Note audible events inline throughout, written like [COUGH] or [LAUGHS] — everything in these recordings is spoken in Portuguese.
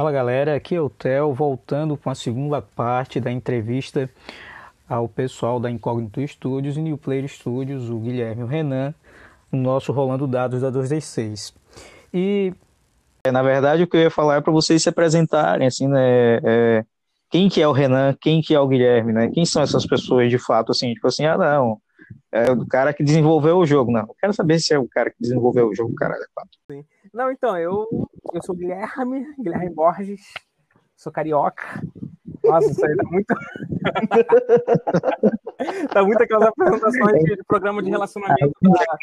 Fala galera, aqui é o Theo, voltando com a segunda parte da entrevista ao pessoal da Incógnito Studios e New Player Studios, o Guilherme e o Renan, no nosso Rolando Dados da 216. E, é, na verdade, o que eu ia falar é para vocês se apresentarem, assim, né, é, quem que é o Renan, quem que é o Guilherme, né, quem são essas pessoas de fato, assim, tipo assim, ah, não, é o cara que desenvolveu o jogo, não, eu quero saber se é o cara que desenvolveu o jogo, caralho, é fato. Sim. Não, então, eu, eu sou Guilherme, Guilherme Borges, sou carioca. Nossa, isso aí tá muito. [LAUGHS] tá muito aquelas apresentações de programa de relacionamento. Da...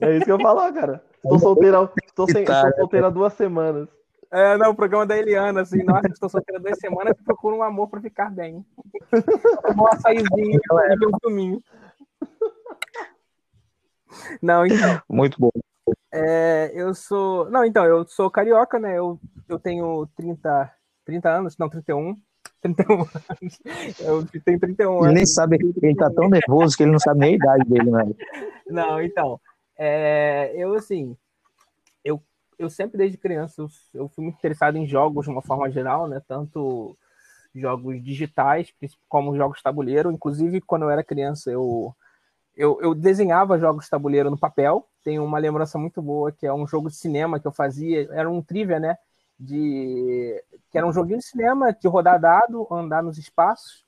É isso que eu falar, cara. Estou solteira, estou sem, estou solteira há duas semanas. É, não, o programa da Eliana, assim, nossa, estou solteira duas semanas e procuro um amor para ficar bem. Um açaizinho e um filminho. Não, então. Muito bom. É, eu sou. Não, então, eu sou carioca, né? Eu, eu tenho 30, 30 anos, não, 31. 31 [LAUGHS] anos. Eu tenho 31 anos. Ele nem sabe, ele tá tão nervoso que ele não sabe nem a idade dele, né? [LAUGHS] Não, então. É, eu, assim. Eu, eu sempre, desde criança, eu, eu fui muito interessado em jogos de uma forma geral, né? Tanto jogos digitais, como jogos de tabuleiro. Inclusive, quando eu era criança, eu eu, eu desenhava jogos de tabuleiro no papel. Tenho uma lembrança muito boa que é um jogo de cinema que eu fazia, era um trivia, né? De que era um joguinho de cinema de rodar dado, andar nos espaços.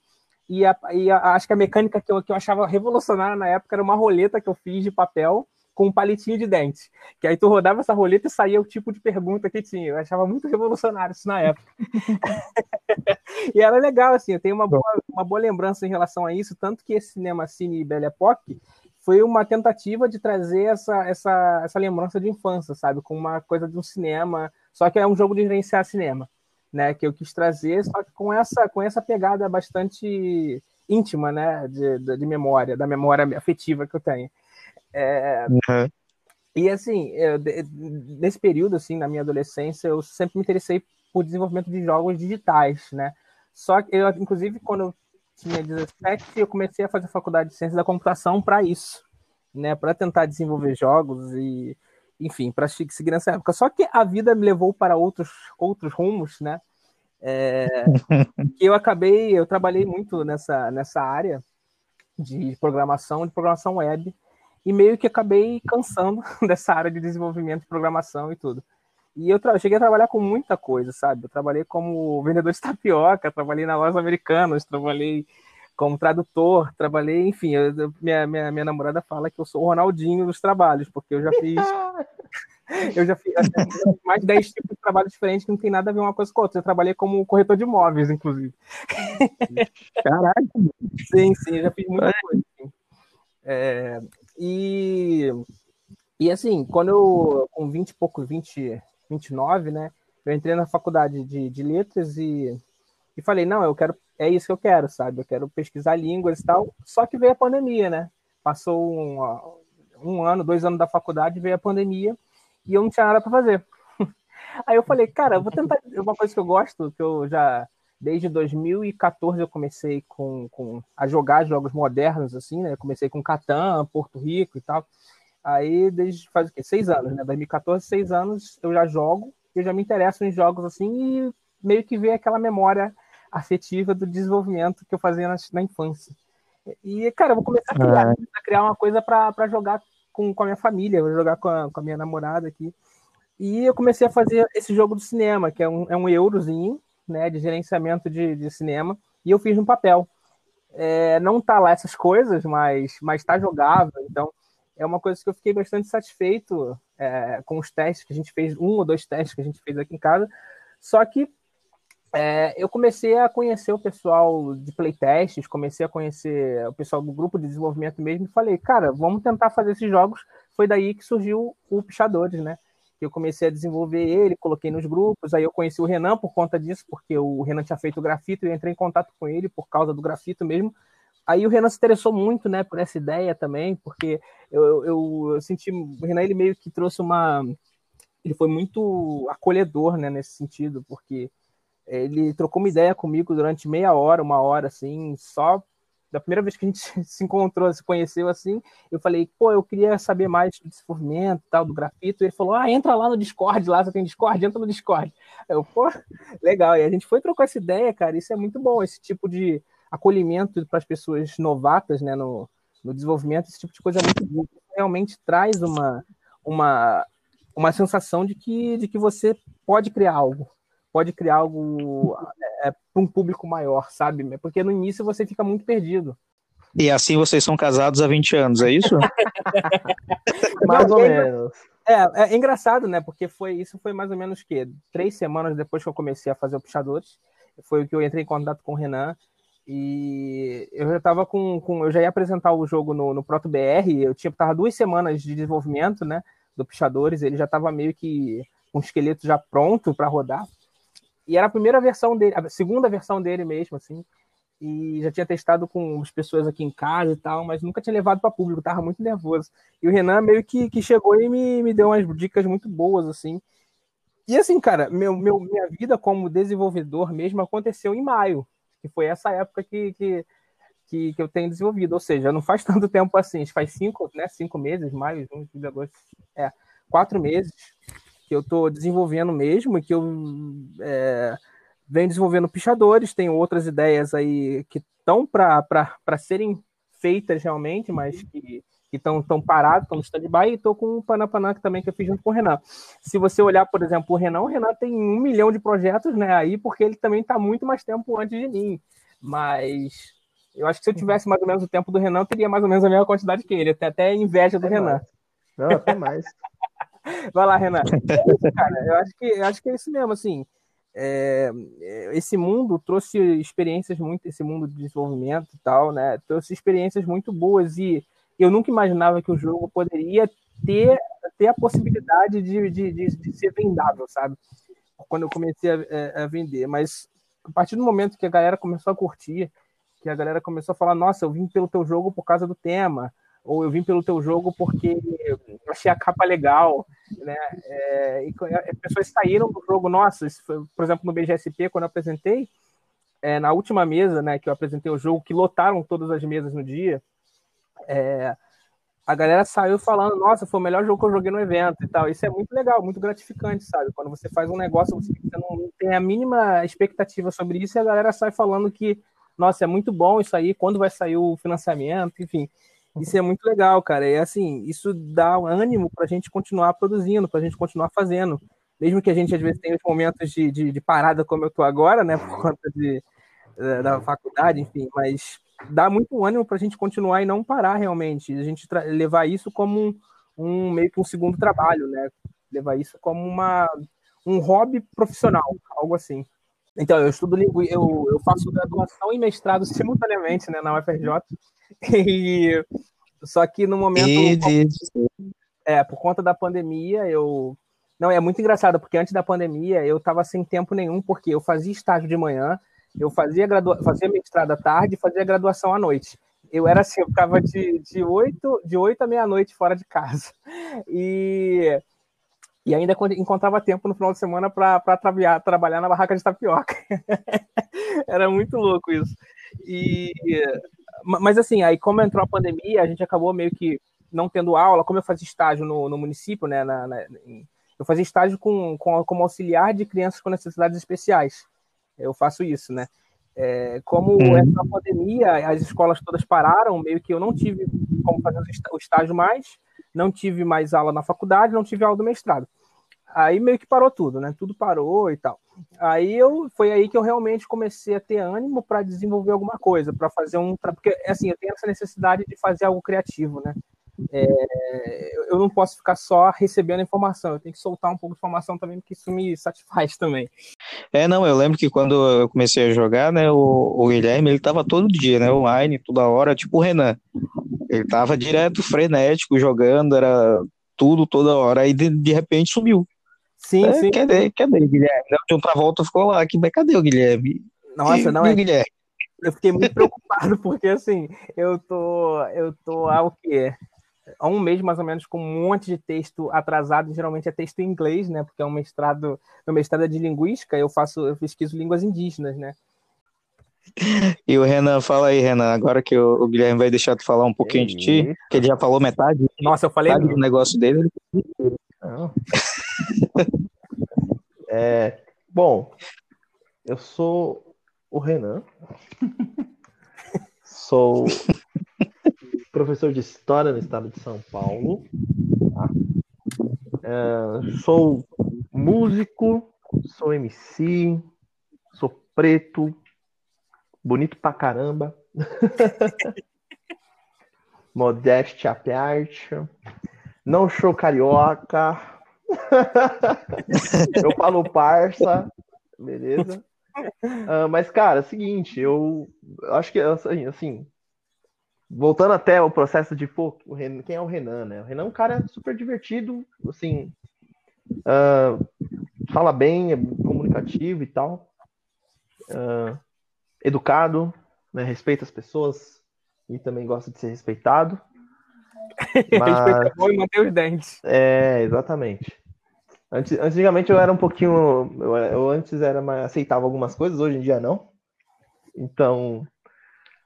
E, a, e a, acho que a mecânica que eu, que eu achava revolucionária na época era uma roleta que eu fiz de papel com um palitinho de dente. Que aí tu rodava essa roleta e saía o tipo de pergunta que tinha. Eu achava muito revolucionário isso na época. [LAUGHS] e era legal, assim, eu tenho uma boa, uma boa lembrança em relação a isso, tanto que esse Cinema Cine Belle Époque foi uma tentativa de trazer essa, essa, essa lembrança de infância, sabe? Com uma coisa de um cinema, só que é um jogo de gerenciar cinema, né? Que eu quis trazer, só que com essa, com essa pegada bastante íntima, né? De, de, de memória, da memória afetiva que eu tenho. É, uhum. E assim, eu, nesse período, assim, na minha adolescência, eu sempre me interessei por desenvolvimento de jogos digitais, né? Só que eu, inclusive, quando eu tinha 17, eu comecei a fazer faculdade de ciência da computação para isso, né? Para tentar desenvolver jogos e, enfim, para seguir nessa época. Só que a vida me levou para outros outros rumos, né? É, [LAUGHS] que eu acabei, eu trabalhei muito nessa nessa área de programação, de programação web e meio que acabei cansando [LAUGHS] dessa área de desenvolvimento de programação e tudo. E eu cheguei a trabalhar com muita coisa, sabe? Eu trabalhei como vendedor de tapioca, trabalhei na loja americanas, trabalhei como tradutor, trabalhei, enfim, eu, minha, minha, minha namorada fala que eu sou o Ronaldinho dos trabalhos, porque eu já fiz. [LAUGHS] eu já fiz mais de 10 tipos de trabalhos diferentes que não tem nada a ver uma coisa com a outra. Eu trabalhei como corretor de imóveis, inclusive. [LAUGHS] Caraca! Sim, sim, eu já fiz muita coisa. É, e, e assim, quando eu, com 20 e pouco, 20, 29, né, eu entrei na faculdade de, de letras e, e falei, não, eu quero, é isso que eu quero, sabe? Eu quero pesquisar línguas e tal. Só que veio a pandemia, né? Passou um, um ano, dois anos da faculdade, veio a pandemia e eu não tinha nada para fazer. [LAUGHS] Aí eu falei, cara, eu vou tentar uma coisa que eu gosto, que eu já Desde 2014 eu comecei com, com, a jogar jogos modernos, assim, né? Comecei com Catan, Porto Rico e tal. Aí, desde faz o quê? Seis anos, né? 2014, seis anos, eu já jogo, eu já me interesso em jogos assim e meio que vê aquela memória afetiva do desenvolvimento que eu fazia na, na infância. E, cara, eu vou começar a criar, é. a criar uma coisa para jogar com, com a minha família, vou jogar com a, com a minha namorada aqui. E eu comecei a fazer esse jogo do cinema, que é um, é um eurozinho, né, de gerenciamento de, de cinema, e eu fiz no papel. É, não tá lá essas coisas, mas, mas tá jogável, então é uma coisa que eu fiquei bastante satisfeito é, com os testes que a gente fez, um ou dois testes que a gente fez aqui em casa, só que é, eu comecei a conhecer o pessoal de playtests, comecei a conhecer o pessoal do grupo de desenvolvimento mesmo, e falei, cara, vamos tentar fazer esses jogos, foi daí que surgiu o Pichadores, né, eu comecei a desenvolver ele, coloquei nos grupos, aí eu conheci o Renan por conta disso, porque o Renan tinha feito o grafito e eu entrei em contato com ele por causa do grafito mesmo. Aí o Renan se interessou muito, né, por essa ideia também, porque eu, eu, eu senti, o Renan ele meio que trouxe uma, ele foi muito acolhedor, né, nesse sentido, porque ele trocou uma ideia comigo durante meia hora, uma hora, assim, só da primeira vez que a gente [LAUGHS] se encontrou, se conheceu assim, eu falei, pô, eu queria saber mais do desenvolvimento tal, do grafito. Ele falou, ah, entra lá no Discord, lá você tem Discord, entra no Discord. Eu, pô, legal. E a gente foi trocar essa ideia, cara. Isso é muito bom, esse tipo de acolhimento para as pessoas novatas, né, no, no desenvolvimento, esse tipo de coisa é muito bom. Realmente traz uma, uma, uma sensação de que, de que você pode criar algo, pode criar algo é, para um público maior, sabe? Porque no início você fica muito perdido. E assim vocês são casados há 20 anos, é isso? [LAUGHS] [LAUGHS] mais ou menos. É, é, engraçado, né? Porque foi isso foi mais ou menos que três semanas depois que eu comecei a fazer o Puxadores. Foi o que eu entrei em contato com o Renan. E eu já estava com, com. Eu já ia apresentar o jogo no, no Proto BR. Eu tinha tava duas semanas de desenvolvimento, né? Do Puxadores. Ele já estava meio que com o esqueleto já pronto para rodar. E era a primeira versão dele, a segunda versão dele mesmo, assim. E já tinha testado com as pessoas aqui em casa e tal, mas nunca tinha levado para público, tava muito nervoso. E o Renan meio que, que chegou e me, me deu umas dicas muito boas, assim. E assim, cara, meu, meu, minha vida como desenvolvedor mesmo aconteceu em maio, que foi essa época que, que, que, que eu tenho desenvolvido. Ou seja, não faz [LAUGHS] tanto tempo assim, faz cinco, né, cinco meses, maio, junho, julho, agosto, é, quatro meses que eu estou desenvolvendo mesmo e que eu é, venho desenvolvendo pichadores, tenho outras ideias aí que estão para serem feitas realmente, mas que estão tão parados, estão no stand-by, e estou com o Panapanã também que eu fiz junto com o Renan. Se você olhar, por exemplo, o Renan, o Renan tem um milhão de projetos né, aí, porque ele também está muito mais tempo antes de mim. Mas eu acho que se eu tivesse mais ou menos o tempo do Renan, eu teria mais ou menos a mesma quantidade que ele. Tenho até inveja do Renan. Mais. Não, até mais. [LAUGHS] Vai lá, Renan. É isso, cara. Eu acho que, eu acho que é isso mesmo, assim. É, esse mundo trouxe experiências muito, esse mundo de desenvolvimento e tal, né? Trouxe experiências muito boas e eu nunca imaginava que o jogo poderia ter, ter a possibilidade de, de, de, de ser vendável, sabe? Quando eu comecei a, é, a, vender. Mas a partir do momento que a galera começou a curtir, que a galera começou a falar, nossa, eu vim pelo teu jogo por causa do tema, ou eu vim pelo teu jogo porque achei a capa legal, né? É, e as pessoas saíram do jogo, nossa, foi, por exemplo, no BGSP, quando eu apresentei, é, na última mesa, né, que eu apresentei o jogo, que lotaram todas as mesas no dia, é, a galera saiu falando, nossa, foi o melhor jogo que eu joguei no evento e tal. Isso é muito legal, muito gratificante, sabe? Quando você faz um negócio, você não tem a mínima expectativa sobre isso e a galera sai falando que, nossa, é muito bom isso aí, quando vai sair o financiamento, enfim. Isso é muito legal, cara. E assim, isso dá ânimo para a gente continuar produzindo, para a gente continuar fazendo. Mesmo que a gente às vezes tenha os momentos de, de, de parada como eu tô agora, né, [LAUGHS] por conta de, da faculdade, enfim, mas dá muito ânimo para a gente continuar e não parar realmente. A gente levar isso como um, um, meio que um segundo trabalho, né? Levar isso como uma, um hobby profissional, algo assim. Então, eu estudo língua, eu, eu faço graduação e mestrado simultaneamente né, na UFRJ. [LAUGHS] E, só que no momento. E, é, por conta da pandemia, eu. Não, é muito engraçado, porque antes da pandemia eu estava sem tempo nenhum, porque eu fazia estágio de manhã, eu fazia, gradua... fazia mestrado à tarde e fazia graduação à noite. Eu era assim, eu ficava de, de, 8, de 8 à meia-noite fora de casa. E e ainda encontrava tempo no final de semana para trabalhar, na barraca de tapioca. [LAUGHS] Era muito louco isso. E, mas assim, aí como entrou a pandemia, a gente acabou meio que não tendo aula, como eu fazia estágio no, no município, né, na, na, eu fazia estágio com, com, como auxiliar de crianças com necessidades especiais. Eu faço isso, né? É, como uhum. entrou a pandemia, as escolas todas pararam, meio que eu não tive como fazer o estágio mais, não tive mais aula na faculdade, não tive aula do mestrado. Aí meio que parou tudo, né? Tudo parou e tal. Aí eu foi aí que eu realmente comecei a ter ânimo para desenvolver alguma coisa, para fazer um, porque assim eu tenho essa necessidade de fazer algo criativo, né? É, eu não posso ficar só recebendo informação, eu tenho que soltar um pouco de informação também, porque isso me satisfaz também. É, não, eu lembro que quando eu comecei a jogar, né, o, o Guilherme, ele tava todo dia, né, online, toda hora, tipo o Renan. Ele tava direto, frenético, jogando, era tudo, toda hora, aí de, de repente sumiu. Sim, é, sim. Cadê, cadê o Guilherme? De outra volta ficou lá, que, cadê o Guilherme? Nossa, não é. Guilherme? Eu fiquei muito preocupado, porque assim, eu tô, eu tô há o quê? Há um mês mais ou menos com um monte de texto atrasado, geralmente é texto em inglês, né? Porque é um mestrado, meu mestrado é de linguística, eu faço, eu pesquiso línguas indígenas, né? E o Renan, fala aí, Renan, agora que o, o Guilherme vai deixar tu falar um pouquinho de ti, que ele já falou metade. Nossa, eu falei metade do negócio dele. [LAUGHS] É, bom, eu sou o Renan. [LAUGHS] sou professor de História no estado de São Paulo. Tá? É, sou músico, sou MC, sou preto, bonito pra caramba. [LAUGHS] Modéstia à parte. Não sou carioca. [LAUGHS] eu falo parça, beleza? Uh, mas, cara, é o seguinte, eu, eu acho que assim, assim, voltando até o processo de pô, Renan, quem é o Renan, né? O Renan é um cara super divertido, assim, uh, fala bem, é comunicativo e tal, uh, educado, né? respeita as pessoas e também gosta de ser respeitado. [LAUGHS] Mas... bom e manter os dentes. É, exatamente. Antes, antigamente eu era um pouquinho. Eu, eu antes era mais, aceitava algumas coisas, hoje em dia não. Então,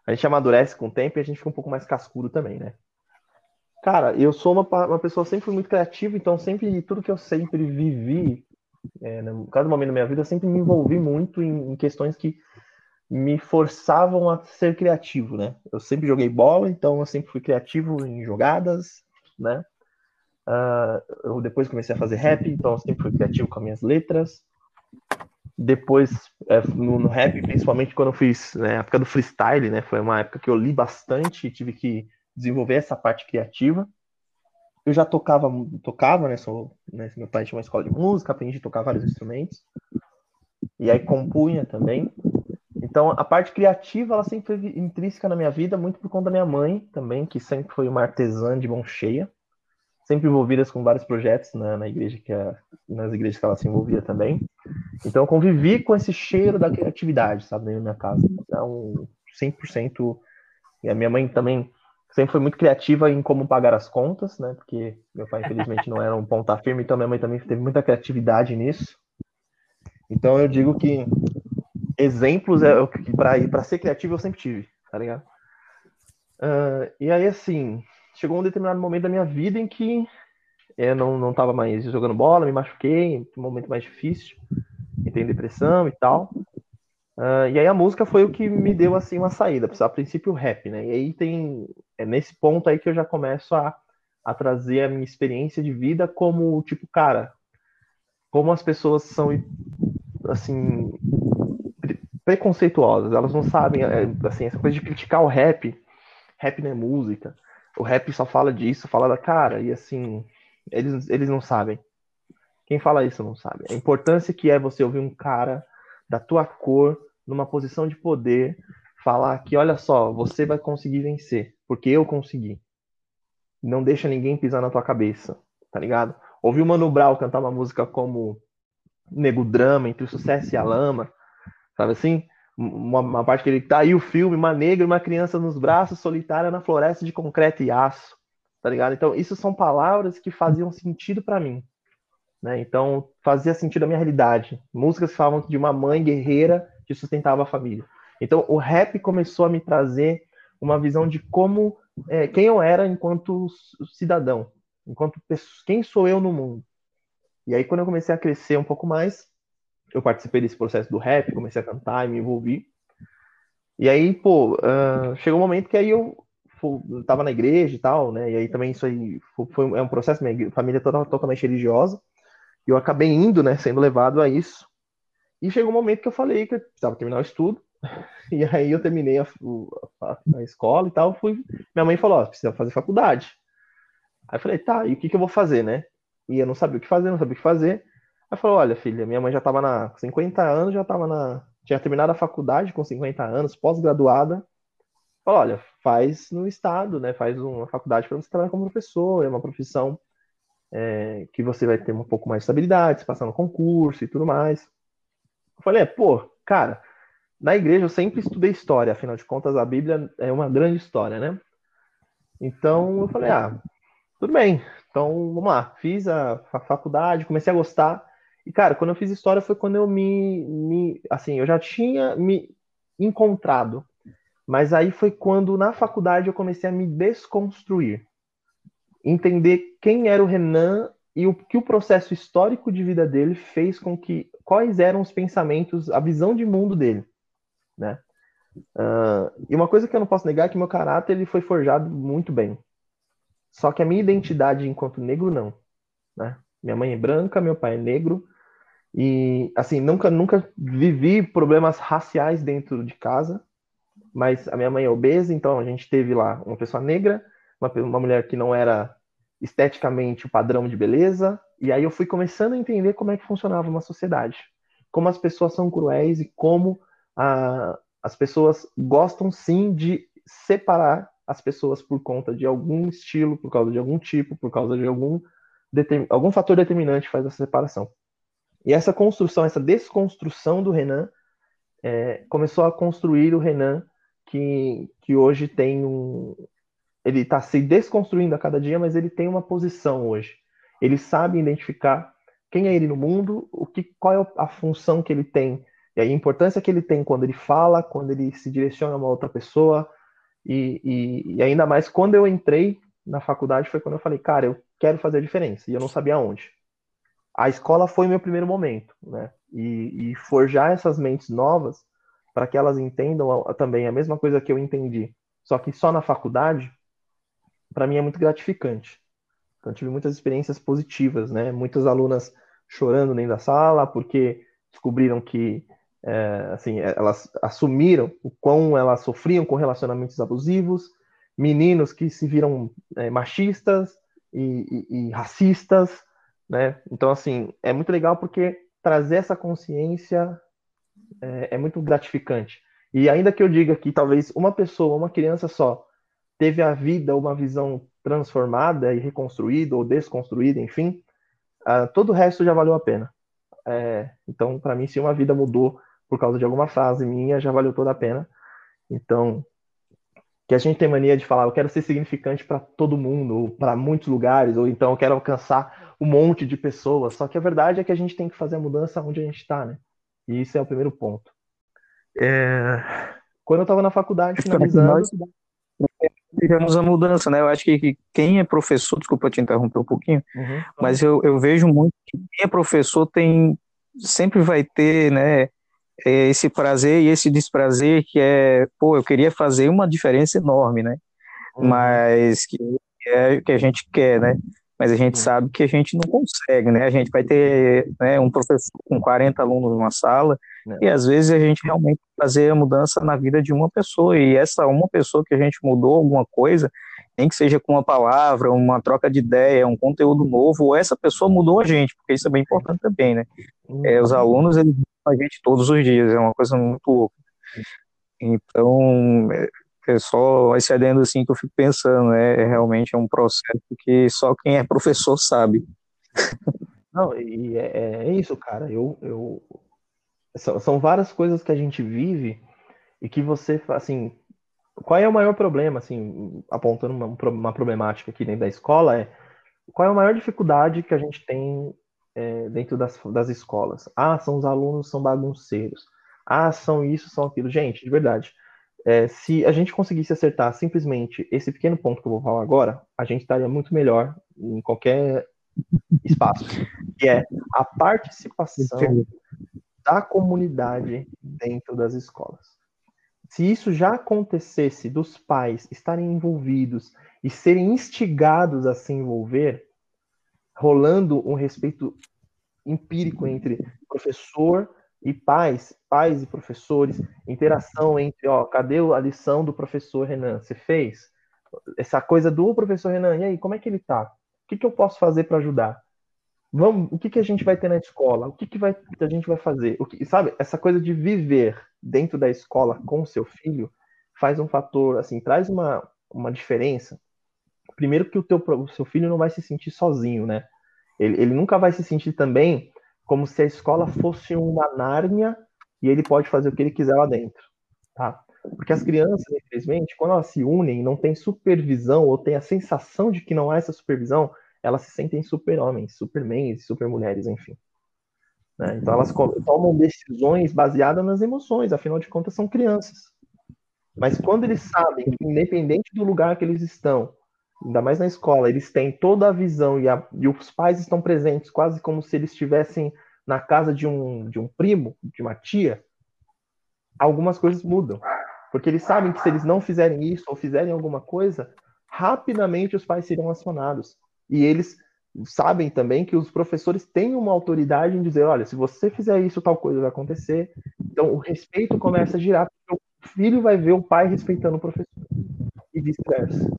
a gente amadurece com o tempo e a gente fica um pouco mais cascudo também, né? Cara, eu sou uma, uma pessoa sempre muito criativa, então sempre tudo que eu sempre vivi, é, no né, cada momento da minha vida, eu sempre me envolvi muito em, em, questões que me forçavam a ser criativo, né? Eu sempre joguei bola, então eu sempre fui criativo em jogadas, né? Uh, eu depois comecei a fazer rap, então eu sempre fui criativo com as minhas letras. Depois, é, no, no, rap, principalmente quando eu fiz né, a época do freestyle, né? Foi uma época que eu li bastante e tive que desenvolver essa parte criativa. Eu já tocava, tocava, né? Sou, né meu pai tinha uma escola de música, aprendi a tocar vários instrumentos. E aí compunha também. Então, a parte criativa, ela sempre foi intrínseca na minha vida, muito por conta da minha mãe também, que sempre foi uma artesã de mão cheia sempre envolvidas com vários projetos na, na igreja que a, nas igrejas que ela se envolvia também. Então eu convivi com esse cheiro da criatividade, sabe, na minha casa. Então, 100%. E a minha mãe também sempre foi muito criativa em como pagar as contas, né? Porque meu pai, infelizmente, não era um ponta firme, então minha mãe também teve muita criatividade nisso. Então eu digo que exemplos é para ser criativo eu sempre tive, tá ligado? Uh, e aí, assim, chegou um determinado momento da minha vida em que eu não, não tava mais jogando bola, me machuquei, um momento mais difícil, entrei em depressão e tal. Uh, e aí a música foi o que me deu assim uma saída, a princípio o rap, né? E aí tem é nesse ponto aí que eu já começo a, a trazer a minha experiência de vida como tipo, cara, como as pessoas são assim preconceituosas, elas não sabem é, assim essa coisa de criticar o rap, rap não é música o rap só fala disso, fala da cara, e assim, eles, eles não sabem. Quem fala isso não sabe. A importância que é você ouvir um cara da tua cor, numa posição de poder, falar que, olha só, você vai conseguir vencer, porque eu consegui. Não deixa ninguém pisar na tua cabeça, tá ligado? Ouvir o Mano Brown cantar uma música como Nego Drama, Entre o Sucesso e a Lama, sabe assim? Uma, uma, parte que ele tá aí o filme, uma negra uma criança nos braços, solitária na floresta de concreto e aço, tá ligado? Então, isso são palavras que faziam sentido para mim, né? Então, fazia sentido a minha realidade. Músicas falavam de uma mãe guerreira que sustentava a família. Então, o rap começou a me trazer uma visão de como, é, quem eu era enquanto cidadão, enquanto pessoa, quem sou eu no mundo. E aí, quando eu comecei a crescer um pouco mais, eu participei desse processo do rap, comecei a cantar e me envolvi. E aí, pô, uh, chegou um momento que aí eu, eu tava na igreja e tal, né? E aí também isso aí foi, foi é um processo, minha família toda totalmente religiosa. E eu acabei indo, né, sendo levado a isso. E chegou um momento que eu falei que eu precisava terminar o estudo. [LAUGHS] E aí eu terminei a, a, a escola e tal. Fui, minha mãe falou: Ó, precisa fazer faculdade. Aí eu falei: tá, e o que, que eu vou fazer, né? E eu não sabia o que fazer, não sabia o que fazer. Aí falou: olha, filha, minha mãe já estava na 50 anos, já estava na. Tinha terminado a faculdade com 50 anos, pós-graduada. Falou: olha, faz no estado, né? Faz uma faculdade para você trabalhar como professor, é uma profissão é, que você vai ter um pouco mais de estabilidade, se passar no concurso e tudo mais. Eu falei: é, pô, cara, na igreja eu sempre estudei história, afinal de contas a Bíblia é uma grande história, né? Então eu falei: ah, tudo bem, então vamos lá. Fiz a faculdade, comecei a gostar. E, cara, quando eu fiz história foi quando eu me, me assim, eu já tinha me encontrado. Mas aí foi quando na faculdade eu comecei a me desconstruir, entender quem era o Renan e o que o processo histórico de vida dele fez com que quais eram os pensamentos, a visão de mundo dele, né? Uh, e uma coisa que eu não posso negar é que meu caráter ele foi forjado muito bem. Só que a minha identidade enquanto negro não, né? Minha mãe é branca, meu pai é negro e assim nunca nunca vivi problemas raciais dentro de casa, mas a minha mãe é obesa, então a gente teve lá uma pessoa negra, uma, uma mulher que não era esteticamente o padrão de beleza, e aí eu fui começando a entender como é que funcionava uma sociedade, como as pessoas são cruéis e como a, as pessoas gostam sim de separar as pessoas por conta de algum estilo, por causa de algum tipo, por causa de algum, algum fator determinante faz essa separação. E essa construção, essa desconstrução do Renan é, começou a construir o Renan que, que hoje tem um. Ele está se desconstruindo a cada dia, mas ele tem uma posição hoje. Ele sabe identificar quem é ele no mundo, o que, qual é a função que ele tem e a importância que ele tem quando ele fala, quando ele se direciona a uma outra pessoa, e, e, e, ainda mais quando eu entrei na faculdade foi quando eu falei, cara, eu quero fazer a diferença, e eu não sabia aonde. A escola foi meu primeiro momento, né? E, e forjar essas mentes novas para que elas entendam também a mesma coisa que eu entendi, só que só na faculdade, para mim é muito gratificante. Então, tive muitas experiências positivas, né? Muitas alunas chorando dentro da sala porque descobriram que é, assim, é, elas assumiram o quão elas sofriam com relacionamentos abusivos, meninos que se viram é, machistas e, e, e, racistas, né? Então, assim, é muito legal porque trazer essa consciência é, é muito gratificante. E ainda que eu diga que talvez uma pessoa, uma criança só, teve a vida, uma visão transformada e reconstruída ou desconstruída, enfim, uh, todo o resto já valeu a pena. É, então, para mim, se uma vida mudou por causa de alguma frase minha, já valeu toda a pena. Então, que a gente tem mania de falar, eu quero ser significante para todo mundo, ou para muitos lugares, ou então eu quero alcançar um monte de pessoas. Só que a verdade é que a gente tem que fazer a mudança onde a gente está, né? E isso é o primeiro ponto. É... Quando eu estava na faculdade, finalizando. Nós tivemos a mudança, né? Eu acho que quem é professor, desculpa te interromper um pouquinho, uhum. mas eu, eu vejo muito que quem é professor tem sempre vai ter, né, é esse prazer e esse desprazer que é, pô, eu queria fazer uma diferença enorme, né? Uhum. Mas que é que a gente quer, né? Mas a gente sabe que a gente não consegue, né? A gente vai ter né, um professor com 40 alunos numa sala é. e às vezes a gente realmente fazer a mudança na vida de uma pessoa e essa uma pessoa que a gente mudou alguma coisa, nem que seja com uma palavra, uma troca de ideia, um conteúdo novo, ou essa pessoa mudou a gente, porque isso é bem importante também, né? É, os uhum. alunos, eles a gente todos os dias, é uma coisa muito louca. Então, é, é só esse adendo assim que eu fico pensando, né? É, realmente é um processo que só quem é professor sabe. [LAUGHS] Não, e é, é isso, cara. Eu, eu são, são várias coisas que a gente vive e que você, assim, qual é o maior problema, assim, apontando uma, uma problemática aqui dentro da escola é qual é a maior dificuldade que a gente tem é, dentro das, das escolas. Ah, são os alunos são bagunceiros. Ah, são isso, são aquilo. Gente, de verdade, é, se a gente conseguisse acertar simplesmente esse pequeno ponto que eu vou falar agora, a gente estaria muito melhor em qualquer espaço, que é a participação da comunidade dentro das escolas. Se isso já acontecesse dos pais estarem envolvidos e serem instigados a se envolver, rolando um respeito empírico entre professor e pais, pais e professores, interação entre, ó, cadê a lição do professor Renan? Você fez? Essa coisa do professor Renan, e aí, como é que ele tá? O que, que eu posso fazer para ajudar? Vamos, o que, que a gente vai ter na escola? O que, que, vai, a gente vai fazer? O que, sabe, essa coisa de viver dentro da escola com seu filho faz um fator, assim, traz uma, uma diferença primeiro que o, teu, o seu filho não vai se sentir sozinho, né? Ele, ele nunca vai se sentir também como se a escola fosse uma Nárnia e ele pode fazer o que ele quiser lá dentro, tá? Porque as crianças, infelizmente, quando elas se unem, não tem supervisão ou tem a sensação de que não há essa supervisão, elas se sentem super-homens, supermens, super-mulheres, enfim. Né? Então elas tomam decisões baseadas nas emoções, afinal de contas são crianças. Mas quando eles sabem que, independente do lugar que eles estão, ainda mais na escola, eles têm toda a visão e, a, e os pais estão presentes, quase como se eles estivessem na casa de um, de um primo, de uma tia, algumas coisas mudam. Porque eles sabem que se eles não fizerem isso ou fizerem alguma coisa, rapidamente os pais serão acionados. E eles sabem também que os professores têm uma autoridade em dizer, olha, se você fizer isso, tal coisa vai acontecer. Então o respeito começa a girar, porque o filho vai ver o pai respeitando o professor e vice-versa.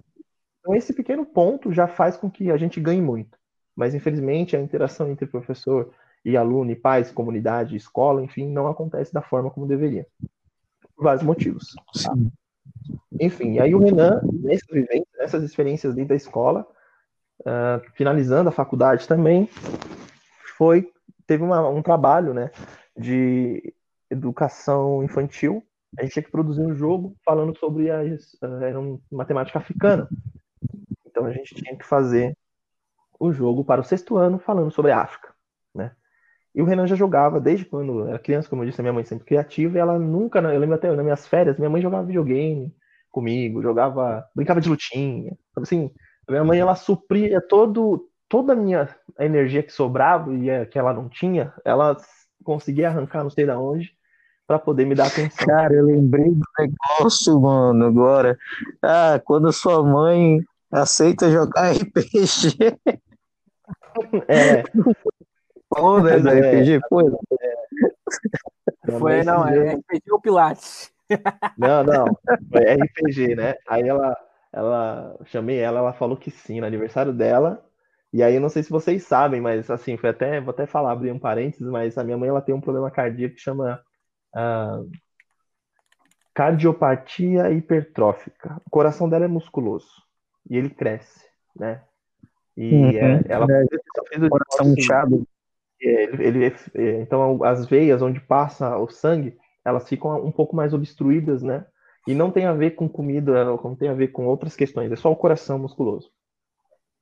Então esse pequeno ponto já faz com que a gente ganhe muito. Mas infelizmente a interação entre professor e aluno, e pais, comunidade, escola, enfim, não acontece da forma como deveria. Por vários motivos. Tá? Enfim, aí o Renan, nessas experiências dentro da escola, uh, finalizando a faculdade também, foi teve uma, um trabalho né, de educação infantil. A gente tinha que produzir um jogo falando sobre a uh, era uma matemática africana. Então a gente tinha que fazer o jogo para o sexto ano falando sobre a África, né? E o Renan já jogava desde quando era criança, como eu disse, a minha mãe sempre criativa, e ela nunca, eu lembro até nas minhas férias, minha mãe jogava videogame comigo, jogava, brincava de lutinha. Assim, a minha mãe ela supria todo toda a minha energia que sobrava e que ela não tinha, ela conseguia arrancar não sei da onde para poder me dar atenção. Cara, eu lembrei do negócio, mano, agora. Ah, quando sua mãe aceita jogar [LAUGHS] RPG. É. Qual né, da RPG? Foi. É. Foi, não, é RPG ou Pilates? Não, não, foi RPG, né? Aí ela, ela, chamei ela, ela falou que sim, no aniversário dela. E aí, não sei se vocês sabem, mas assim, foi até, vou até falar, abrir um parênteses, mas a minha mãe ela tem um problema cardíaco que chama uh, cardiopatia hipertrófica. O coração dela é musculoso e ele cresce, né? E uhum, é, ela é, fez o coração inchado. Ele, ele, é, então, as veias onde passa o sangue, elas ficam um pouco mais obstruídas, né? E não tem a ver com comida, não tem a ver com outras questões, é só o coração musculoso.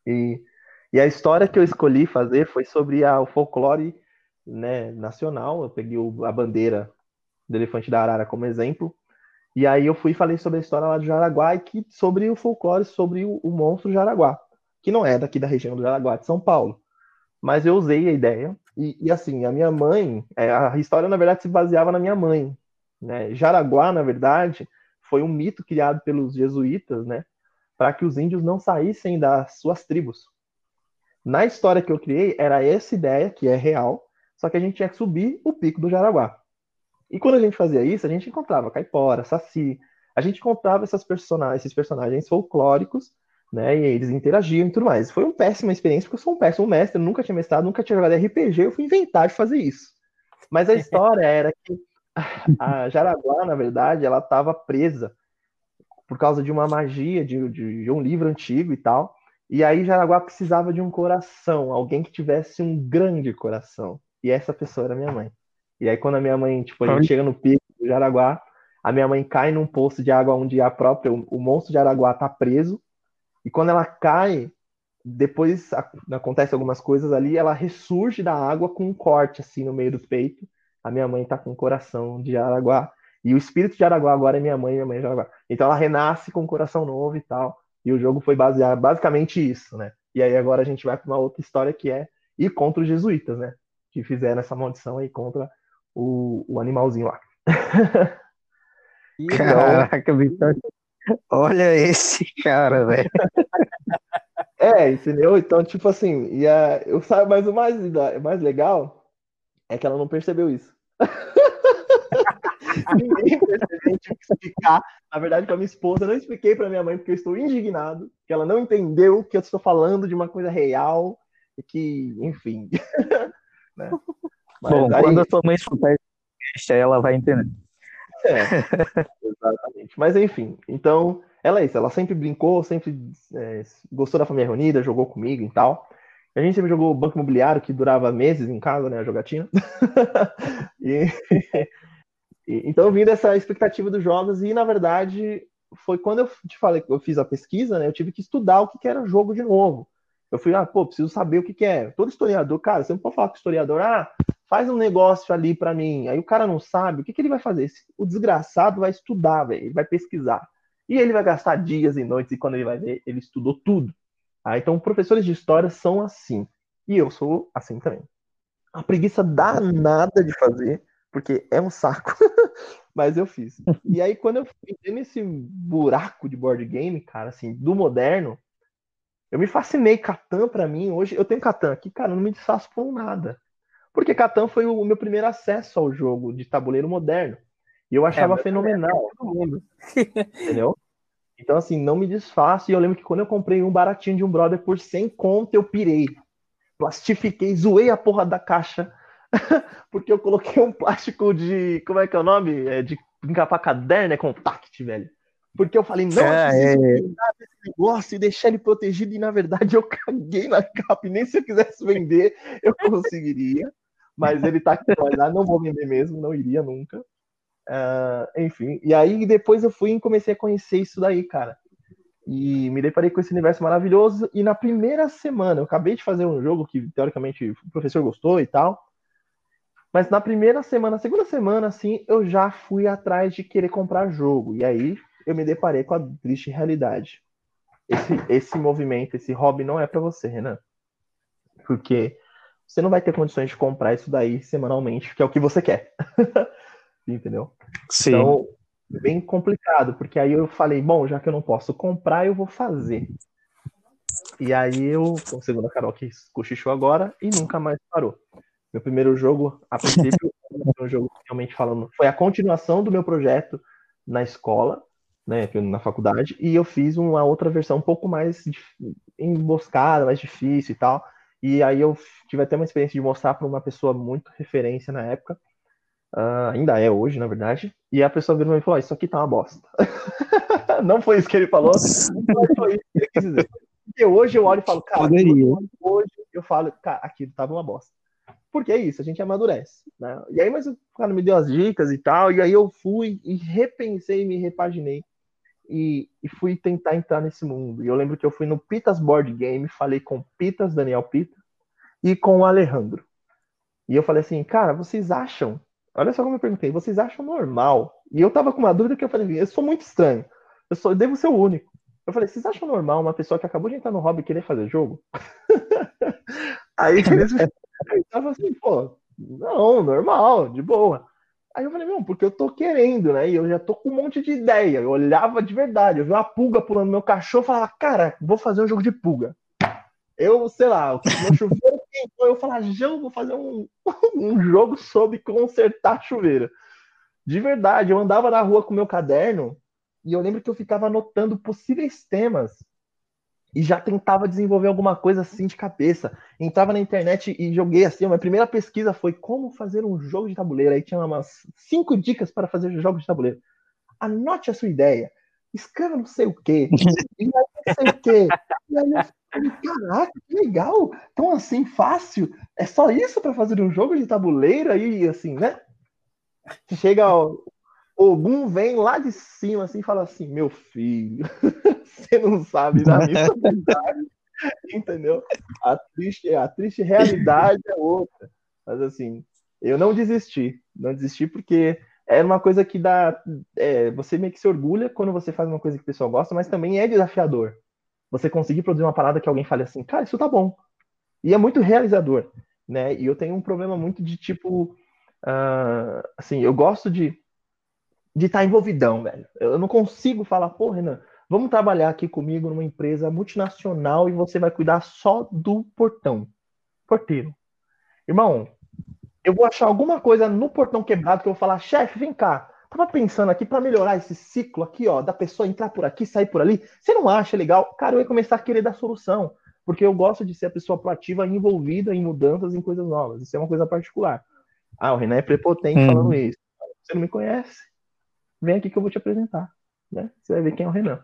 E, e a história que eu escolhi fazer foi sobre a, o folclore né, nacional. Eu peguei o, a bandeira do elefante da arara como exemplo. E aí eu fui e falei sobre a história lá do Jaraguá e que, sobre o folclore, sobre o, o monstro Jaraguá, que não é daqui da região do Jaraguá, de São Paulo. Mas eu usei a ideia e, e, assim, a minha mãe, é, a história na verdade se baseava na minha mãe. Né? Jaraguá, na verdade, foi um mito criado pelos jesuítas, né? Para que os índios não saíssem das suas tribos. Na história que eu criei, era essa ideia, que é real, só que a gente tinha que subir o pico do Jaraguá. E quando a gente fazia isso, a gente encontrava caipora, saci, a gente encontrava essas personagens, esses personagens folclóricos né? E eles interagiam e tudo mais. Foi uma péssima experiência, porque eu sou um péssimo mestre, nunca tinha mestrado, nunca tinha jogado RPG, eu fui inventar de fazer isso. Mas a [LAUGHS] história era que a Jaraguá, na verdade, ela estava presa por causa de uma magia, de, de, de, um livro antigo e tal. E aí Jaraguá precisava de um coração, alguém que tivesse um grande coração. E essa pessoa era minha mãe. E aí quando a minha mãe, tipo, a gente chega no pico do Jaraguá, a minha mãe cai num poço de água onde a própria, o, o monstro de Araguá tá preso, e quando ela cai, depois acontece algumas coisas ali, ela ressurge da água com um corte assim no meio do peito. A minha mãe tá com o coração de Araguá. E o espírito de Araguá agora é minha mãe, minha mãe é de Araguá. Então ela renasce com um coração novo e tal. E o jogo foi baseado basicamente isso, né? E aí agora a gente vai para uma outra história que é ir contra os jesuítas, né? Que fizeram essa maldição aí contra o, o animalzinho lá. [LAUGHS] Caraca, Vitor. Olha esse cara, velho. É, entendeu? Então, tipo assim, e a, eu sabe, mas o mais, mais legal é que ela não percebeu isso. [LAUGHS] Ninguém percebeu, tive que explicar. Na verdade, para minha esposa, eu não expliquei para minha mãe porque eu estou indignado, que ela não entendeu que eu estou falando de uma coisa real e que, enfim. [LAUGHS] né? Bom, aí... quando a sua mãe escutar isso, ela vai entender. É, exatamente. Mas enfim, então ela é isso. Ela sempre brincou, sempre é, gostou da família reunida, jogou comigo e tal. A gente sempre jogou banco imobiliário que durava meses em casa, né, a jogatina. [LAUGHS] e, e, então vindo essa expectativa dos jogos e na verdade foi quando eu te falei que eu fiz a pesquisa, né, eu tive que estudar o que, que era jogo de novo. Eu fui, ah, pô, preciso saber o que, que é. Todo historiador, cara, você não pode falar com historiador, ah, faz um negócio ali para mim. Aí o cara não sabe, o que, que ele vai fazer? O desgraçado vai estudar, velho, ele vai pesquisar. E ele vai gastar dias e noites, e quando ele vai ver, ele estudou tudo. Ah, então, professores de história são assim. E eu sou assim também. A preguiça danada de fazer, porque é um saco. [LAUGHS] Mas eu fiz. E aí, quando eu entrei nesse buraco de board game, cara, assim, do moderno, eu me fascinei. Catan, para mim, hoje, eu tenho Catan aqui, cara, eu não me desfaço por nada. Porque Catan foi o meu primeiro acesso ao jogo de tabuleiro moderno. E eu achava é, fenomenal. Todo mundo. [LAUGHS] Entendeu? Então, assim, não me desfaço. E eu lembro que quando eu comprei um baratinho de um brother por 100 conto, eu pirei. Plastifiquei, zoei a porra da caixa. [LAUGHS] porque eu coloquei um plástico de. Como é que é o nome? É de encapar caderno, é contact, velho. Porque eu falei, não, é, é... desse negócio e deixar ele protegido, e na verdade eu [LAUGHS] caguei na capa, e nem se eu quisesse vender, eu conseguiria. Mas ele tá aqui lá, não vou vender mesmo, não iria nunca. Uh, enfim, e aí depois eu fui e comecei a conhecer isso daí, cara. E me deparei com esse universo maravilhoso. E na primeira semana, eu acabei de fazer um jogo que teoricamente o professor gostou e tal. Mas na primeira semana, segunda semana, assim, eu já fui atrás de querer comprar jogo. E aí eu me deparei com a triste realidade. Esse, esse movimento, esse hobby não é para você, Renan. Porque você não vai ter condições de comprar isso daí semanalmente, que é o que você quer. [LAUGHS] entendeu? Sim. Então, bem complicado, porque aí eu falei, bom, já que eu não posso comprar, eu vou fazer. E aí eu, segundo a Carol que cochichou agora, e nunca mais parou. Meu primeiro jogo, a princípio, [LAUGHS] um jogo realmente falando, foi a continuação do meu projeto na escola, né, na faculdade, e eu fiz uma outra versão um pouco mais emboscada, mais difícil e tal. E aí eu tive até uma experiência de mostrar para uma pessoa muito referência na época, Uh, ainda é hoje, na verdade. E a pessoa virou e falou: oh, Isso aqui tá uma bosta. [LAUGHS] não foi isso que ele falou, mas foi isso que ele quis dizer. E hoje eu olho e falo: Cara, hoje eu falo: Cara, aquilo tava uma bosta. Porque é isso, a gente amadurece. Né? E aí, mas o cara me deu as dicas e tal. E aí eu fui e repensei, me repaginei. E, e fui tentar entrar nesse mundo. E eu lembro que eu fui no Pitas Board Game, falei com Pitas, Daniel Pita, e com o Alejandro. E eu falei assim, cara, vocês acham Olha só como eu perguntei, vocês acham normal? E eu tava com uma dúvida que eu falei, eu sou muito estranho. Eu, sou, eu devo ser o único. Eu falei, vocês acham normal uma pessoa que acabou de entrar no hobby querer fazer jogo? [LAUGHS] Aí eles estavam assim, pô, não, normal, de boa. Aí eu falei, não, porque eu tô querendo, né? E eu já tô com um monte de ideia. Eu olhava de verdade, eu vi uma pulga pulando no meu cachorro falava, cara, vou fazer um jogo de pulga. Eu, sei lá, o meu chuveiro eu falava, João, vou fazer um, [LAUGHS] um jogo sobre consertar chuveiro. De verdade, eu andava na rua com meu caderno e eu lembro que eu ficava anotando possíveis temas e já tentava desenvolver alguma coisa assim de cabeça. Entrava na internet e joguei assim. A minha primeira pesquisa foi como fazer um jogo de tabuleiro. Aí tinha umas cinco dicas para fazer jogos de tabuleiro. Anote a sua ideia escreva não sei o quê, e [LAUGHS] aí não sei o quê. E aí caraca, que legal, tão assim fácil, é só isso para fazer um jogo de tabuleiro aí, assim, né? Chega o Ogum vem lá de cima assim e fala assim, meu filho, [LAUGHS] você não sabe da minha entendeu? A triste, a triste realidade é outra. Mas assim, eu não desisti, não desisti porque é uma coisa que dá. É, você meio que se orgulha quando você faz uma coisa que o pessoal gosta, mas também é desafiador. Você conseguir produzir uma parada que alguém fale assim, cara, isso tá bom. E é muito realizador, né? E eu tenho um problema muito de tipo. Uh, assim, eu gosto de de estar tá envolvidão, velho. Eu não consigo falar, pô, Renan, vamos trabalhar aqui comigo numa empresa multinacional e você vai cuidar só do portão. Porteiro. Irmão, eu vou achar alguma coisa no portão quebrado que eu vou falar, chefe, vem cá. Tava pensando aqui para melhorar esse ciclo aqui, ó, da pessoa entrar por aqui, sair por ali. Você não acha legal? Cara, eu ia começar a querer dar solução, porque eu gosto de ser a pessoa proativa, envolvida em mudanças, em coisas novas. Isso é uma coisa particular. Ah, o Renan é prepotente hum. falando isso. Você não me conhece? Vem aqui que eu vou te apresentar, né? Você vai ver quem é o Renan.